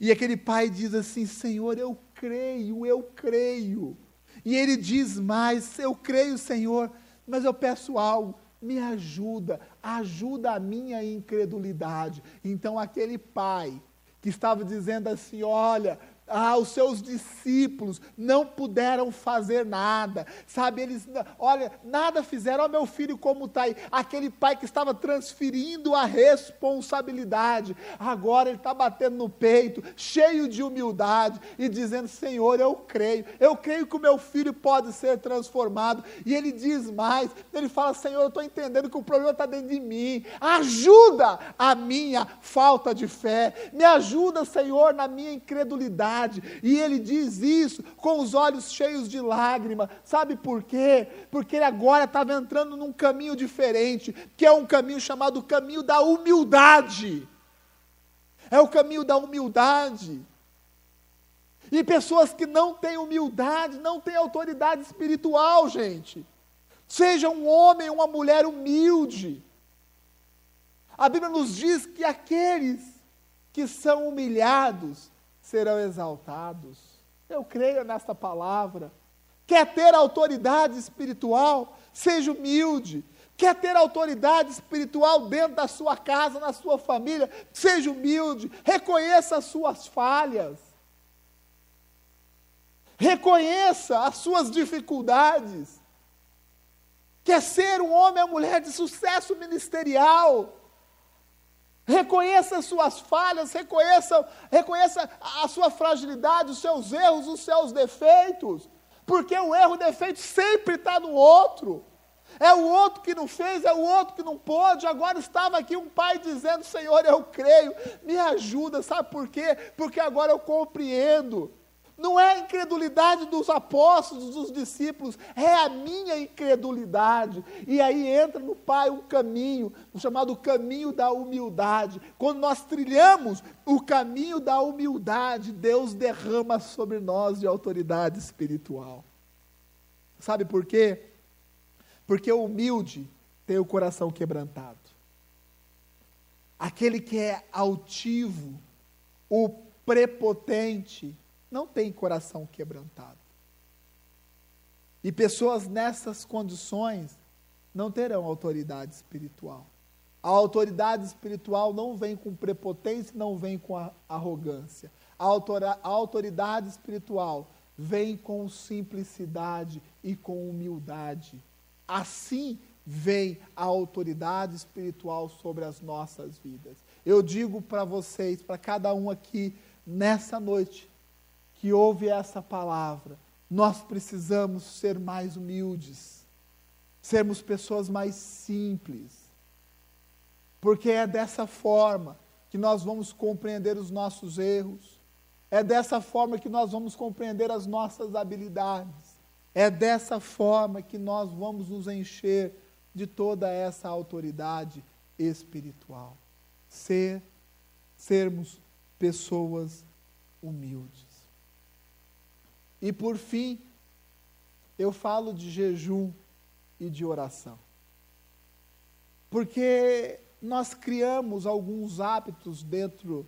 E aquele pai diz assim: Senhor, eu creio, eu creio. E ele diz mais: Eu creio, Senhor, mas eu peço algo. me ajuda, ajuda a minha incredulidade. Então aquele pai que estava dizendo assim: Olha, ah, os seus discípulos não puderam fazer nada, sabe? Eles, olha, nada fizeram. Olha meu filho como está aí. Aquele pai que estava transferindo a responsabilidade, agora ele está batendo no peito, cheio de humildade e dizendo: Senhor, eu creio, eu creio que o meu filho pode ser transformado. E ele diz mais: ele fala, Senhor, eu estou entendendo que o problema está dentro de mim, ajuda a minha falta de fé, me ajuda, Senhor, na minha incredulidade e ele diz isso com os olhos cheios de lágrima. Sabe por quê? Porque ele agora estava entrando num caminho diferente, que é um caminho chamado caminho da humildade. É o caminho da humildade. E pessoas que não têm humildade, não têm autoridade espiritual, gente. Seja um homem ou uma mulher humilde. A Bíblia nos diz que aqueles que são humilhados serão exaltados. Eu creio nesta palavra. Quer ter autoridade espiritual? Seja humilde. Quer ter autoridade espiritual dentro da sua casa, na sua família? Seja humilde. Reconheça as suas falhas. Reconheça as suas dificuldades. Quer ser um homem ou mulher de sucesso ministerial? Reconheça as suas falhas, reconheça, reconheça a sua fragilidade, os seus erros, os seus defeitos. Porque o erro, o defeito sempre está no outro. É o outro que não fez, é o outro que não pôde. Agora estava aqui um pai dizendo: Senhor, eu creio, me ajuda. Sabe por quê? Porque agora eu compreendo não é a incredulidade dos apóstolos, dos discípulos, é a minha incredulidade. E aí entra no Pai um caminho, chamado caminho da humildade. Quando nós trilhamos o caminho da humildade, Deus derrama sobre nós de autoridade espiritual. Sabe por quê? Porque o humilde tem o coração quebrantado. Aquele que é altivo, o prepotente, não tem coração quebrantado. E pessoas nessas condições não terão autoridade espiritual. A autoridade espiritual não vem com prepotência, não vem com arrogância. A autoridade espiritual vem com simplicidade e com humildade. Assim vem a autoridade espiritual sobre as nossas vidas. Eu digo para vocês, para cada um aqui nessa noite, que ouve essa palavra, nós precisamos ser mais humildes, sermos pessoas mais simples, porque é dessa forma que nós vamos compreender os nossos erros, é dessa forma que nós vamos compreender as nossas habilidades, é dessa forma que nós vamos nos encher de toda essa autoridade espiritual. Ser, sermos pessoas humildes. E por fim, eu falo de jejum e de oração. Porque nós criamos alguns hábitos dentro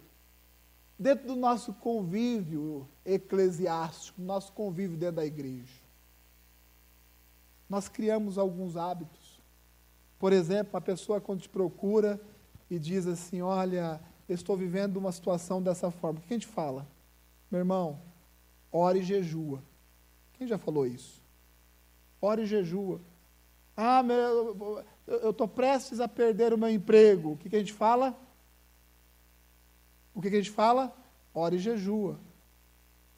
dentro do nosso convívio eclesiástico, nosso convívio dentro da igreja. Nós criamos alguns hábitos. Por exemplo, a pessoa quando te procura e diz assim: Olha, estou vivendo uma situação dessa forma. O que a gente fala? Meu irmão, ora e jejua. Quem já falou isso? Ora e jejua. Ah, meu, eu estou prestes a perder o meu emprego. O que, que a gente fala? O que, que a gente fala? Ora e jejua.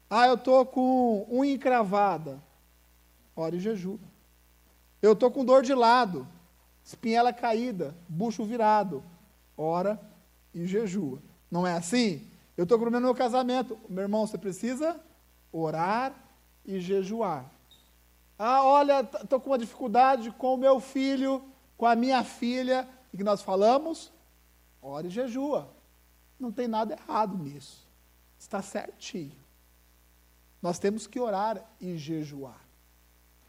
Ah, eu estou com unha encravada. Ora e jejua. Eu estou com dor de lado, espinhela caída, bucho virado. Ora e jejua. Não é assim? Eu estou com problema no meu casamento. Meu irmão, você precisa orar e jejuar. Ah, olha, estou com uma dificuldade com o meu filho, com a minha filha. E que nós falamos? Ora e jejua. Não tem nada errado nisso. Está certinho. Nós temos que orar e jejuar.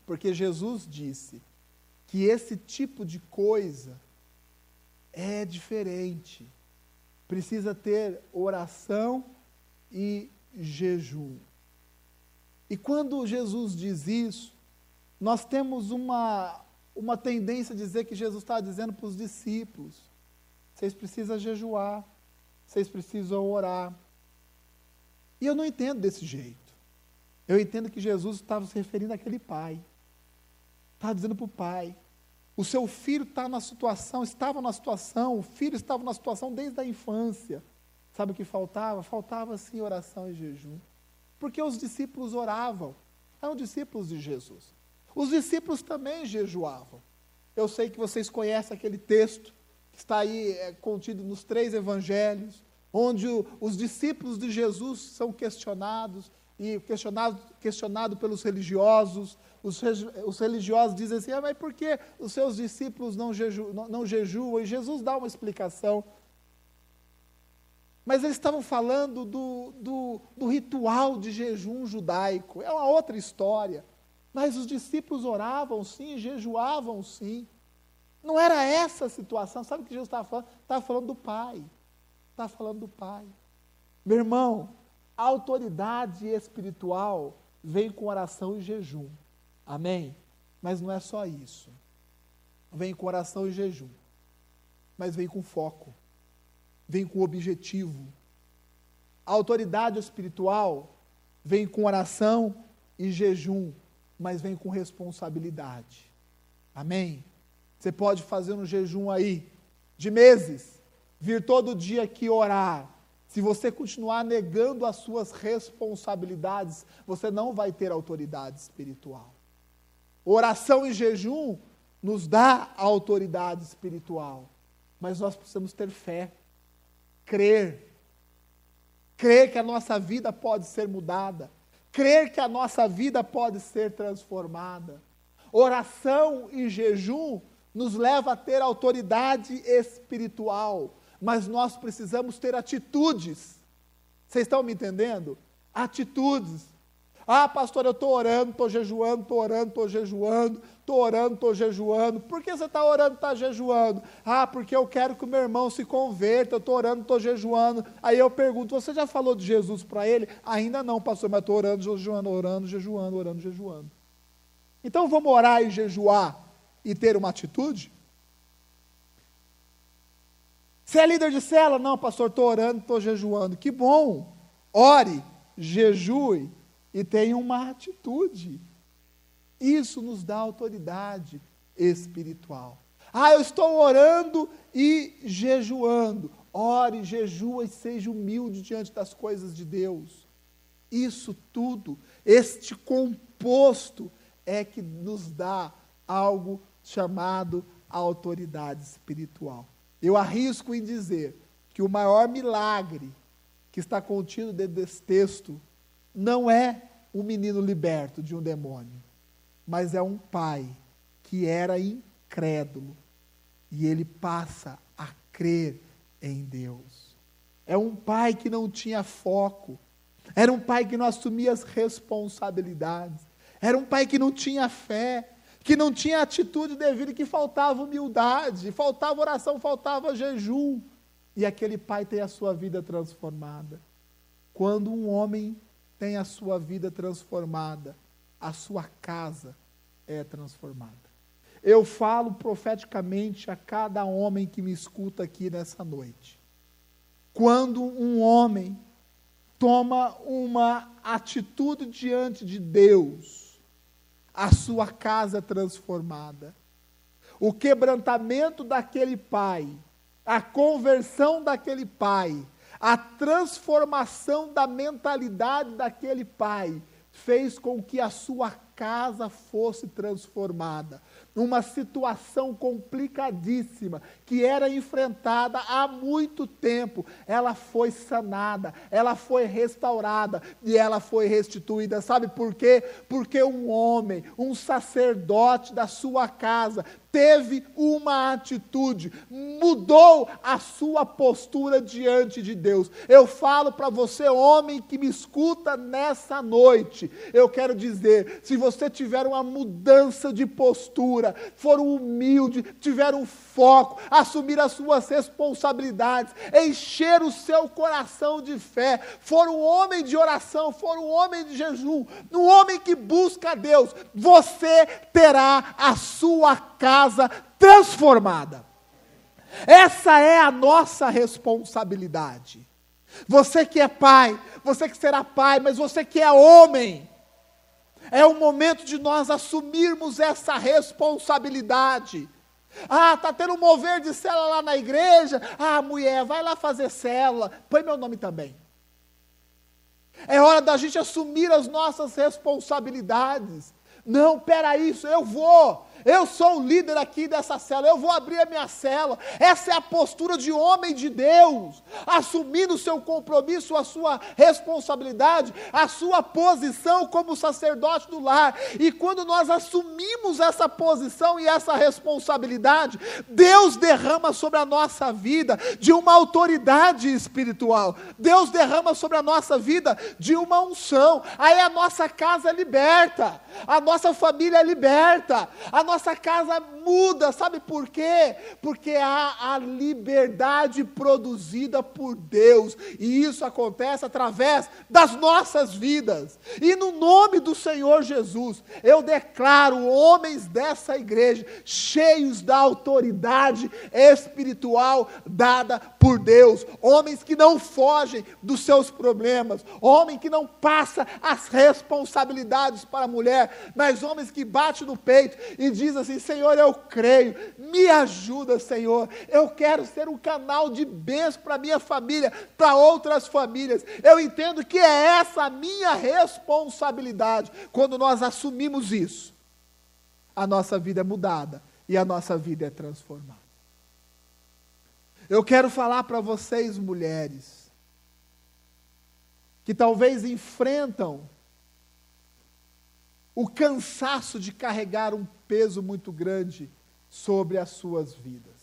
Porque Jesus disse que esse tipo de coisa é diferente. Precisa ter oração e jejum. E quando Jesus diz isso, nós temos uma, uma tendência a dizer que Jesus está dizendo para os discípulos: vocês precisam jejuar, vocês precisam orar. E eu não entendo desse jeito. Eu entendo que Jesus estava se referindo àquele pai. Estava dizendo para o pai: o seu filho está na situação, estava na situação, o filho estava na situação desde a infância. Sabe o que faltava? Faltava sim oração e jejum. Porque os discípulos oravam, eram discípulos de Jesus. Os discípulos também jejuavam. Eu sei que vocês conhecem aquele texto que está aí é, contido nos três evangelhos, onde o, os discípulos de Jesus são questionados e questionado, questionado pelos religiosos. Os, os religiosos dizem assim: ah, mas por que os seus discípulos não, jeju, não, não jejuam? E Jesus dá uma explicação. Mas eles estavam falando do, do, do ritual de jejum judaico. É uma outra história. Mas os discípulos oravam sim, jejuavam sim. Não era essa a situação. Sabe o que Jesus estava falando? Estava falando do Pai. Estava falando do Pai. Meu irmão, a autoridade espiritual vem com oração e jejum. Amém? Mas não é só isso. Vem com oração e jejum. Mas vem com foco. Vem com objetivo. A autoridade espiritual vem com oração e jejum, mas vem com responsabilidade. Amém? Você pode fazer um jejum aí de meses, vir todo dia aqui orar, se você continuar negando as suas responsabilidades, você não vai ter autoridade espiritual. Oração e jejum nos dá autoridade espiritual, mas nós precisamos ter fé, crer, crer que a nossa vida pode ser mudada, crer que a nossa vida pode ser transformada. Oração e jejum nos leva a ter autoridade espiritual mas nós precisamos ter atitudes. Vocês estão me entendendo? Atitudes. Ah, pastor, eu estou orando, estou jejuando, estou orando, estou jejuando, estou orando, estou jejuando. Por que você está orando, está jejuando? Ah, porque eu quero que o meu irmão se converta, eu estou orando, estou jejuando. Aí eu pergunto, você já falou de Jesus para ele? Ainda não, pastor, mas estou orando, jejuando, orando, jejuando, orando, jejuando. Então vamos orar e jejuar e ter uma atitude? Você é líder de cela? Não, pastor, estou orando, estou jejuando. Que bom. Ore, jejue e tenha uma atitude. Isso nos dá autoridade espiritual. Ah, eu estou orando e jejuando. Ore, jejua e seja humilde diante das coisas de Deus. Isso tudo, este composto, é que nos dá algo chamado autoridade espiritual. Eu arrisco em dizer que o maior milagre que está contido dentro desse texto não é um menino liberto de um demônio, mas é um pai que era incrédulo e ele passa a crer em Deus. É um pai que não tinha foco, era um pai que não assumia as responsabilidades, era um pai que não tinha fé, que não tinha atitude devida, que faltava humildade, faltava oração, faltava jejum. E aquele pai tem a sua vida transformada. Quando um homem tem a sua vida transformada, a sua casa é transformada. Eu falo profeticamente a cada homem que me escuta aqui nessa noite. Quando um homem toma uma atitude diante de Deus, a sua casa transformada. O quebrantamento daquele pai, a conversão daquele pai, a transformação da mentalidade daquele pai, fez com que a sua casa fosse transformada uma situação complicadíssima que era enfrentada há muito tempo. Ela foi sanada, ela foi restaurada e ela foi restituída. Sabe por quê? Porque um homem, um sacerdote da sua casa, teve uma atitude, mudou a sua postura diante de Deus. Eu falo para você, homem que me escuta nessa noite, eu quero dizer: se você tiver uma mudança de postura, for humilde, tiver um foco, assumir as suas responsabilidades, encher o seu coração de fé, for um homem de oração, for um homem de jejum, um homem que busca a Deus, você terá a sua casa transformada. Essa é a nossa responsabilidade. Você que é pai, você que será pai, mas você que é homem, é o momento de nós assumirmos essa responsabilidade. Ah, está tendo um mover de célula lá na igreja. Ah, mulher, vai lá fazer célula. Põe meu nome também. É hora da gente assumir as nossas responsabilidades. Não, peraí, isso eu vou. Eu sou o líder aqui dessa cela, eu vou abrir a minha cela. Essa é a postura de homem de Deus, assumindo o seu compromisso, a sua responsabilidade, a sua posição como sacerdote do lar. E quando nós assumimos essa posição e essa responsabilidade, Deus derrama sobre a nossa vida de uma autoridade espiritual. Deus derrama sobre a nossa vida de uma unção. Aí a nossa casa é liberta, a nossa família é liberta, a nossa casa muda, sabe por quê? Porque há a liberdade produzida por Deus, e isso acontece através das nossas vidas. E no nome do Senhor Jesus, eu declaro homens dessa igreja cheios da autoridade espiritual dada por Deus, homens que não fogem dos seus problemas, homem que não passa as responsabilidades para a mulher, mas homens que bate no peito e diz assim: Senhor, eu creio, me ajuda, Senhor. Eu quero ser um canal de bênção para minha família, para outras famílias. Eu entendo que é essa a minha responsabilidade. Quando nós assumimos isso, a nossa vida é mudada e a nossa vida é transformada. Eu quero falar para vocês, mulheres, que talvez enfrentam o cansaço de carregar um peso muito grande sobre as suas vidas.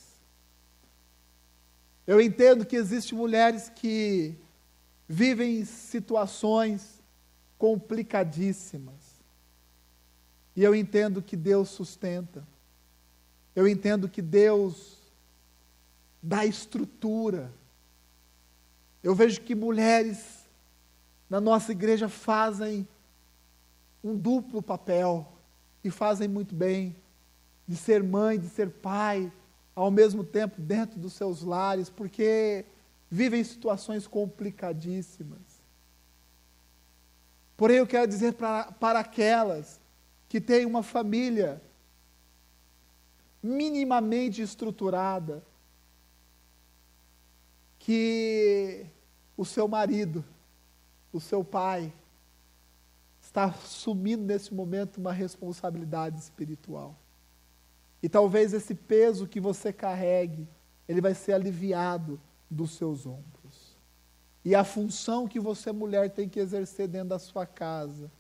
Eu entendo que existem mulheres que vivem situações complicadíssimas. E eu entendo que Deus sustenta. Eu entendo que Deus dá estrutura. Eu vejo que mulheres na nossa igreja fazem um duplo papel e fazem muito bem de ser mãe, de ser pai, ao mesmo tempo dentro dos seus lares, porque vivem situações complicadíssimas. Porém, eu quero dizer para, para aquelas que têm uma família minimamente estruturada, que o seu marido, o seu pai, está assumindo nesse momento uma responsabilidade espiritual. E talvez esse peso que você carregue, ele vai ser aliviado dos seus ombros. E a função que você, mulher, tem que exercer dentro da sua casa,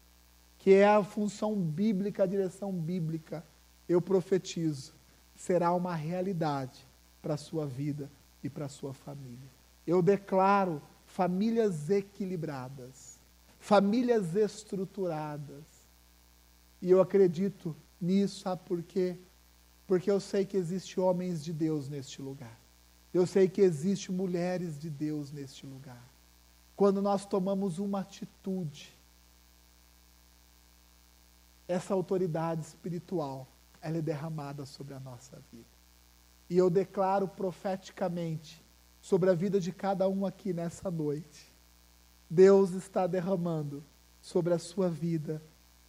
que é a função bíblica, a direção bíblica, eu profetizo, será uma realidade para a sua vida e para a sua família. Eu declaro famílias equilibradas famílias estruturadas. E eu acredito nisso, sabe por quê? Porque eu sei que existe homens de Deus neste lugar. Eu sei que existe mulheres de Deus neste lugar. Quando nós tomamos uma atitude, essa autoridade espiritual, ela é derramada sobre a nossa vida. E eu declaro profeticamente sobre a vida de cada um aqui nessa noite Deus está derramando sobre a sua vida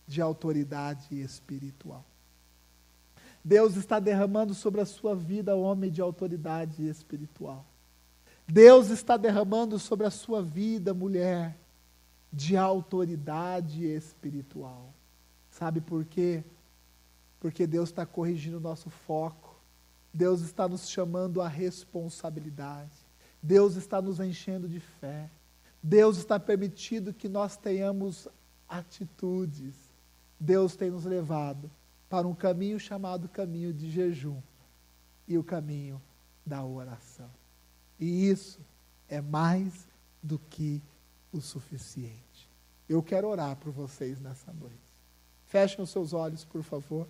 de autoridade espiritual. Deus está derramando sobre a sua vida, homem de autoridade espiritual. Deus está derramando sobre a sua vida, mulher, de autoridade espiritual. Sabe por quê? Porque Deus está corrigindo o nosso foco. Deus está nos chamando à responsabilidade. Deus está nos enchendo de fé. Deus está permitindo que nós tenhamos atitudes. Deus tem nos levado para um caminho chamado caminho de jejum e o caminho da oração. E isso é mais do que o suficiente. Eu quero orar por vocês nessa noite. Fechem os seus olhos, por favor.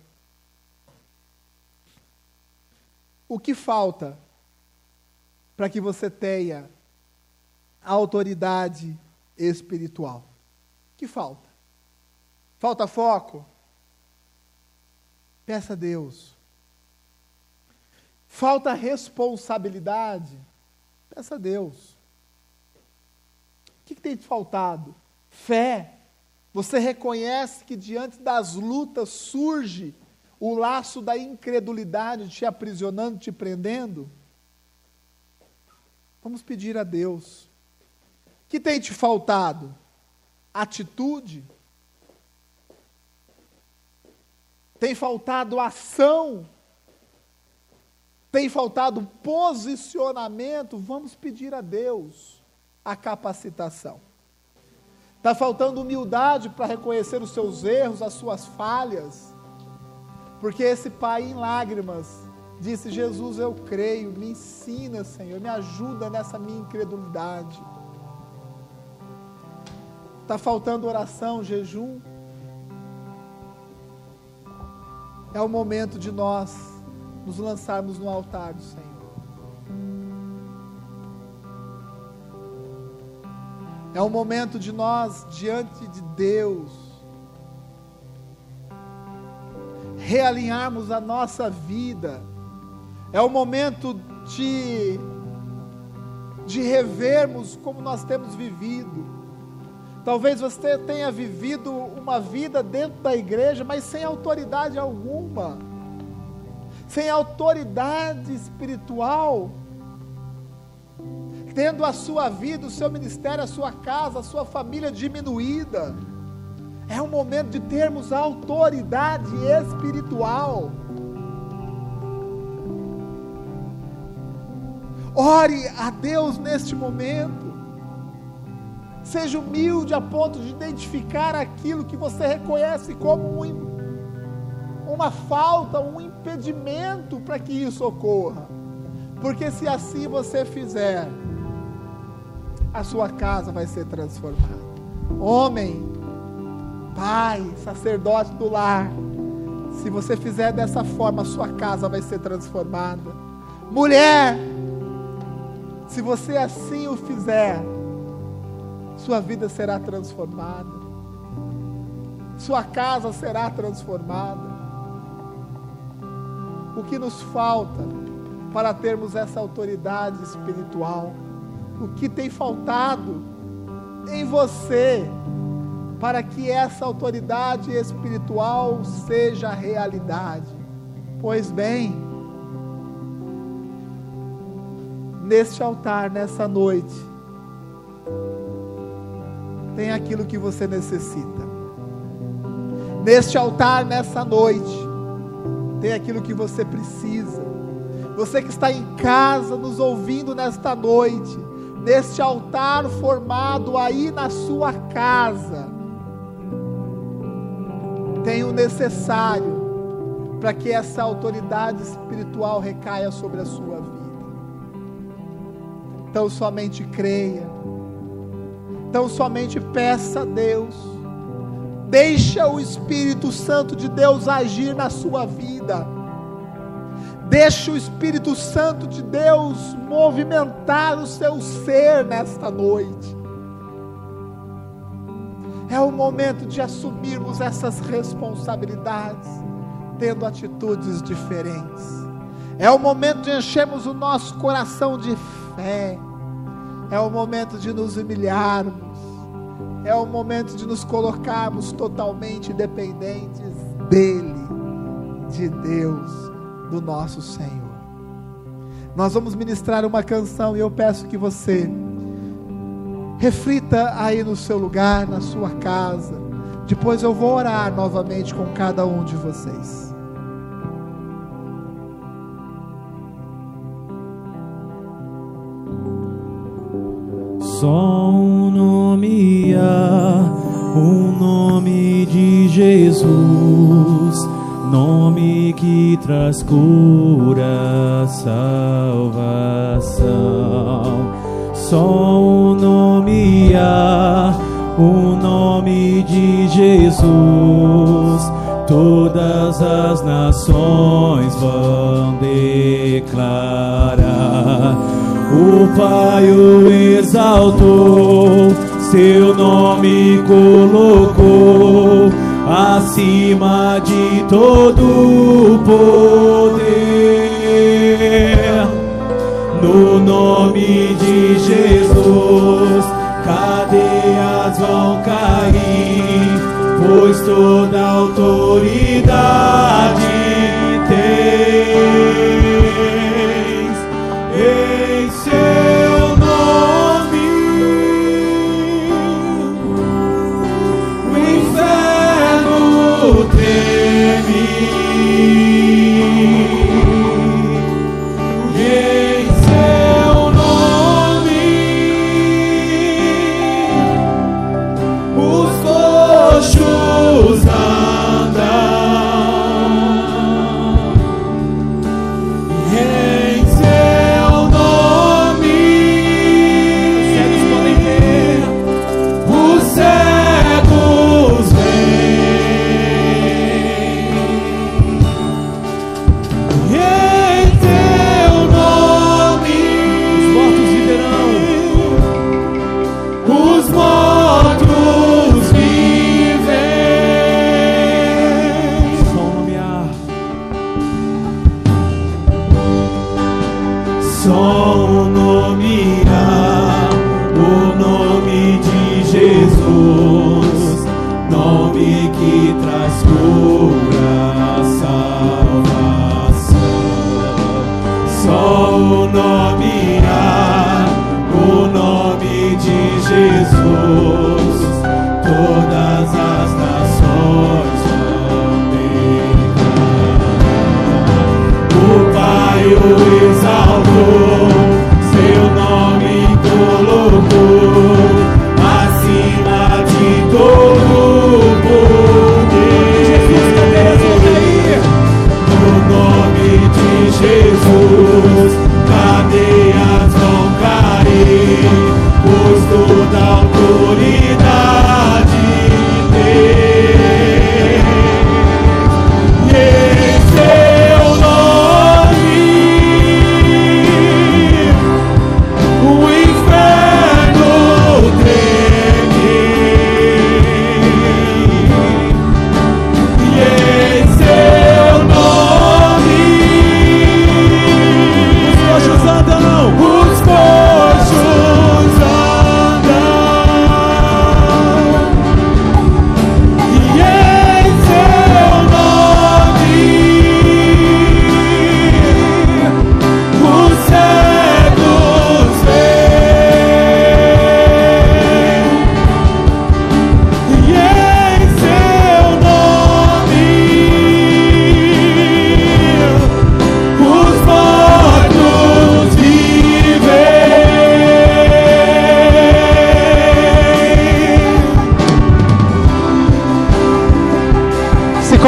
O que falta para que você tenha autoridade espiritual? Que falta? Falta foco? Peça a Deus. Falta responsabilidade? Peça a Deus. O que, que tem te faltado? Fé. Você reconhece que diante das lutas surge o laço da incredulidade te aprisionando, te prendendo? Vamos pedir a Deus. Que tem te faltado? Atitude? Tem faltado ação? Tem faltado posicionamento? Vamos pedir a Deus a capacitação. Está faltando humildade para reconhecer os seus erros, as suas falhas. Porque esse pai em lágrimas disse: Jesus, eu creio, me ensina, Senhor, me ajuda nessa minha incredulidade. Está faltando oração, jejum. É o momento de nós nos lançarmos no altar do Senhor. É o momento de nós, diante de Deus, realinharmos a nossa vida. É o momento de, de revermos como nós temos vivido. Talvez você tenha vivido uma vida dentro da igreja, mas sem autoridade alguma, sem autoridade espiritual, tendo a sua vida, o seu ministério, a sua casa, a sua família diminuída é o momento de termos autoridade espiritual. Ore a Deus neste momento. Seja humilde a ponto de identificar aquilo que você reconhece como um, uma falta, um impedimento para que isso ocorra. Porque se assim você fizer, a sua casa vai ser transformada. Homem, pai, sacerdote do lar, se você fizer dessa forma, a sua casa vai ser transformada. Mulher, se você assim o fizer, sua vida será transformada. Sua casa será transformada. O que nos falta para termos essa autoridade espiritual? O que tem faltado em você para que essa autoridade espiritual seja realidade. Pois bem, neste altar, nessa noite, tem aquilo que você necessita. Neste altar, nessa noite, tem aquilo que você precisa. Você que está em casa nos ouvindo nesta noite, neste altar formado aí na sua casa, tem o necessário para que essa autoridade espiritual recaia sobre a sua vida. Então somente creia. Então somente peça a Deus. Deixa o Espírito Santo de Deus agir na sua vida. Deixa o Espírito Santo de Deus movimentar o seu ser nesta noite. É o momento de assumirmos essas responsabilidades, tendo atitudes diferentes. É o momento de enchermos o nosso coração de fé. É o momento de nos humilharmos. É o momento de nos colocarmos totalmente dependentes dEle, de Deus, do nosso Senhor. Nós vamos ministrar uma canção e eu peço que você Reflita aí no seu lugar, na sua casa. Depois eu vou orar novamente com cada um de vocês. Só um nome há, o nome de Jesus, nome que traz cura, salvação só um nome há, o nome de Jesus, todas as nações vão declarar. O Pai o exaltou, seu nome colocou acima de todo poder. No nome de Jesus, cadeias vão cair, pois toda autoridade tens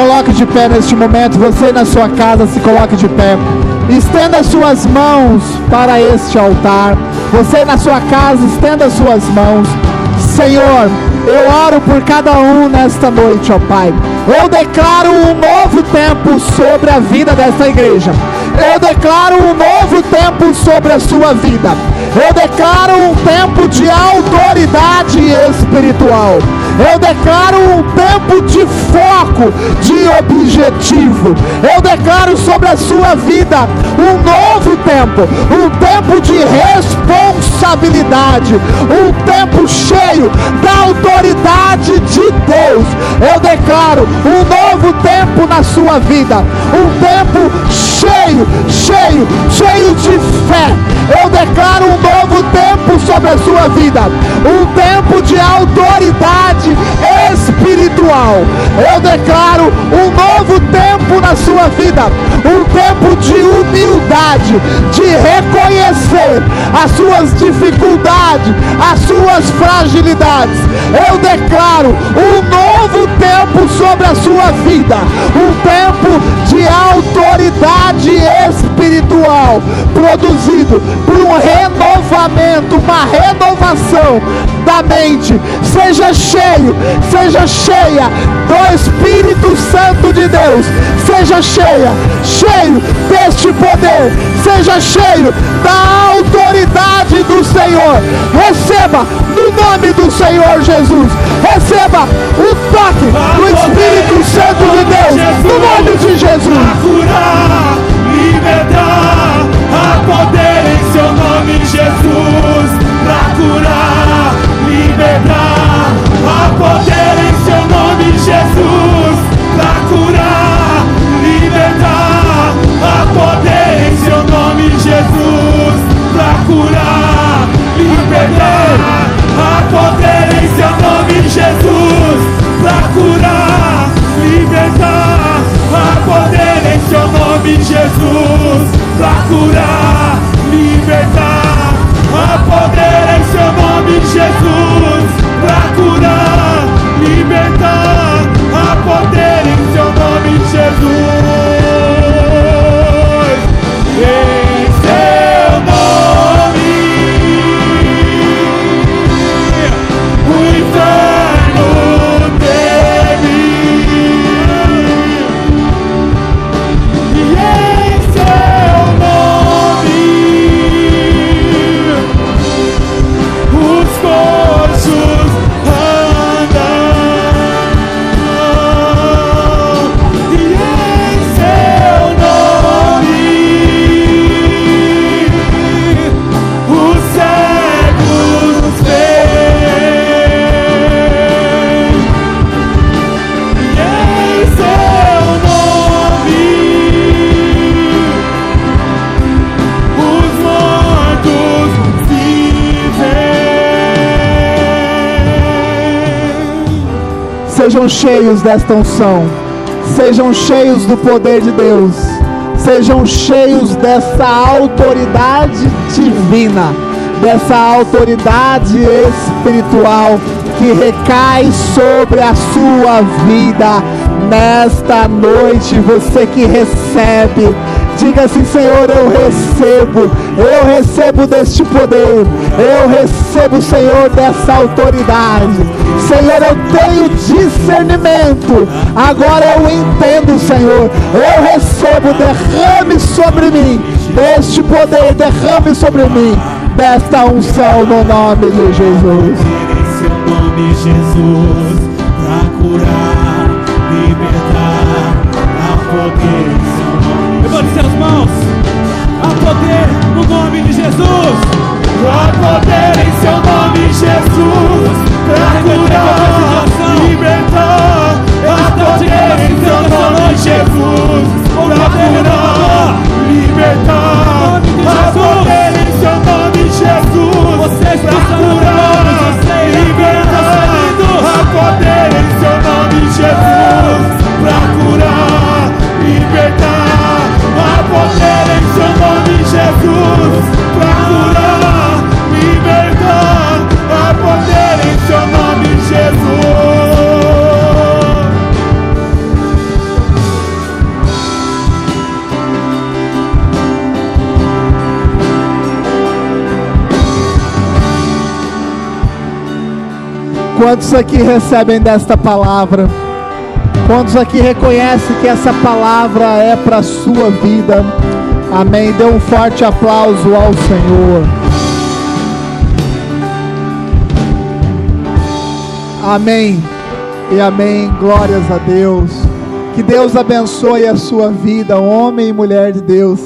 coloque de pé neste momento, você na sua casa se coloque de pé. Estenda suas mãos para este altar. Você na sua casa, estenda suas mãos. Senhor, eu oro por cada um nesta noite, ó Pai. Eu declaro um novo tempo sobre a vida desta igreja. Eu declaro um novo tempo sobre a sua vida. Eu declaro um tempo de autoridade espiritual. Eu declaro um tempo de foco, de objetivo. Eu declaro sobre a sua vida um novo tempo, um tempo de responsabilidade, um tempo cheio da autoridade de Deus. Eu declaro um novo tempo na sua vida, um tempo cheio, cheio, cheio de fé. Eu declaro um novo tempo sobre a sua vida, um tempo de autoridade espiritual. Eu declaro um novo tempo na sua vida, um tempo de humildade, de reconhecer as suas dificuldades, as suas fragilidades. Eu declaro um novo tempo sobre a sua vida, um tempo de autoridade espiritual, produzido por um renovamento, uma renovação da mente. Seja cheio, seja cheia do Espírito Santo de Deus. Seja cheia, cheio deste poder. Seja cheio da autoridade do Senhor. Receba no nome do Senhor Jesus. Receba o toque do Espírito Santo de Deus. No nome de Jesus. curar, libertar, a poder em seu nome, Jesus. Pra curar, libertar, a poder em seu nome, Jesus. A poder em seu nome, Jesus. Pra curar, libertar, a poder em seu nome, Jesus. Pra curar, libertar, poder cheios desta unção, sejam cheios do poder de Deus, sejam cheios dessa autoridade divina, dessa autoridade espiritual que recai sobre a sua vida nesta noite. Você que recebe, diga assim: Senhor, eu recebo, eu recebo deste poder, eu recebo, Senhor, dessa autoridade. Senhor, eu tenho discernimento. Agora eu entendo, Senhor. Eu recebo, derrame sobre mim este poder, derrame sobre mim desta unção no nome de Jesus. Em seu nome, Jesus, pra curar, Levante suas mãos, há poder no nome de Jesus. Há poder em seu nome, Jesus, pra curar, libertar, há poder em seu nome, Jesus, pra curar, Quantos aqui recebem desta palavra? Quantos aqui reconhecem que essa palavra é para a sua vida? Amém. Dê um forte aplauso ao Senhor. Amém. E amém. Glórias a Deus. Que Deus abençoe a sua vida, homem e mulher de Deus,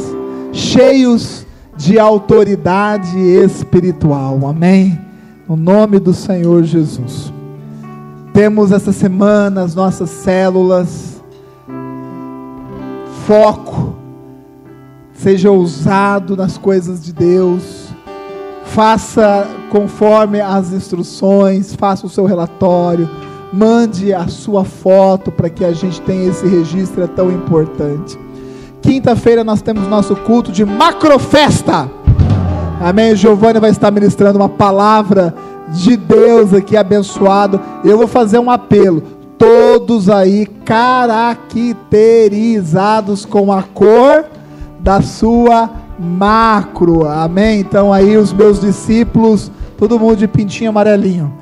cheios de autoridade espiritual. Amém. No nome do Senhor Jesus. Temos essa semana as nossas células. Foco. Seja ousado nas coisas de Deus. Faça conforme as instruções, faça o seu relatório, mande a sua foto para que a gente tenha esse registro é tão importante. Quinta-feira nós temos nosso culto de macrofesta. Amém. O Giovanni vai estar ministrando uma palavra de Deus aqui abençoado. Eu vou fazer um apelo. Todos aí caracterizados com a cor da sua macro. Amém? Então aí os meus discípulos, todo mundo de pintinho amarelinho.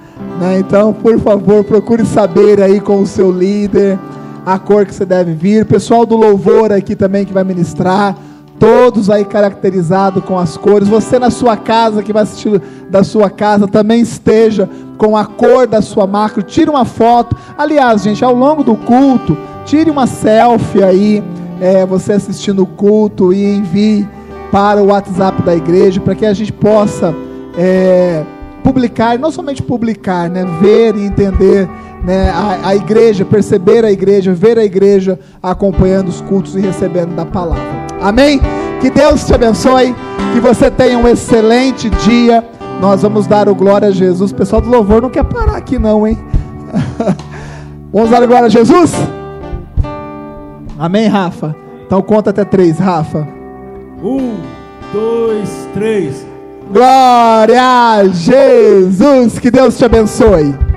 Né? Então, por favor, procure saber aí com o seu líder a cor que você deve vir. Pessoal do louvor aqui também que vai ministrar todos aí caracterizados com as cores. Você na sua casa, que vai assistir da sua casa, também esteja com a cor da sua macro. Tire uma foto. Aliás, gente, ao longo do culto, tire uma selfie aí, é, você assistindo o culto e envie para o WhatsApp da igreja, para que a gente possa é, publicar, não somente publicar, né, ver e entender né, a, a igreja, perceber a igreja, ver a igreja acompanhando os cultos e recebendo da palavra. Amém? Que Deus te abençoe, que você tenha um excelente dia. Nós vamos dar o glória a Jesus. O pessoal do louvor não quer parar aqui, não, hein? vamos dar o glória a Jesus? Amém, Rafa? Então conta até três, Rafa. Um, dois, três. Glória a Jesus. Que Deus te abençoe.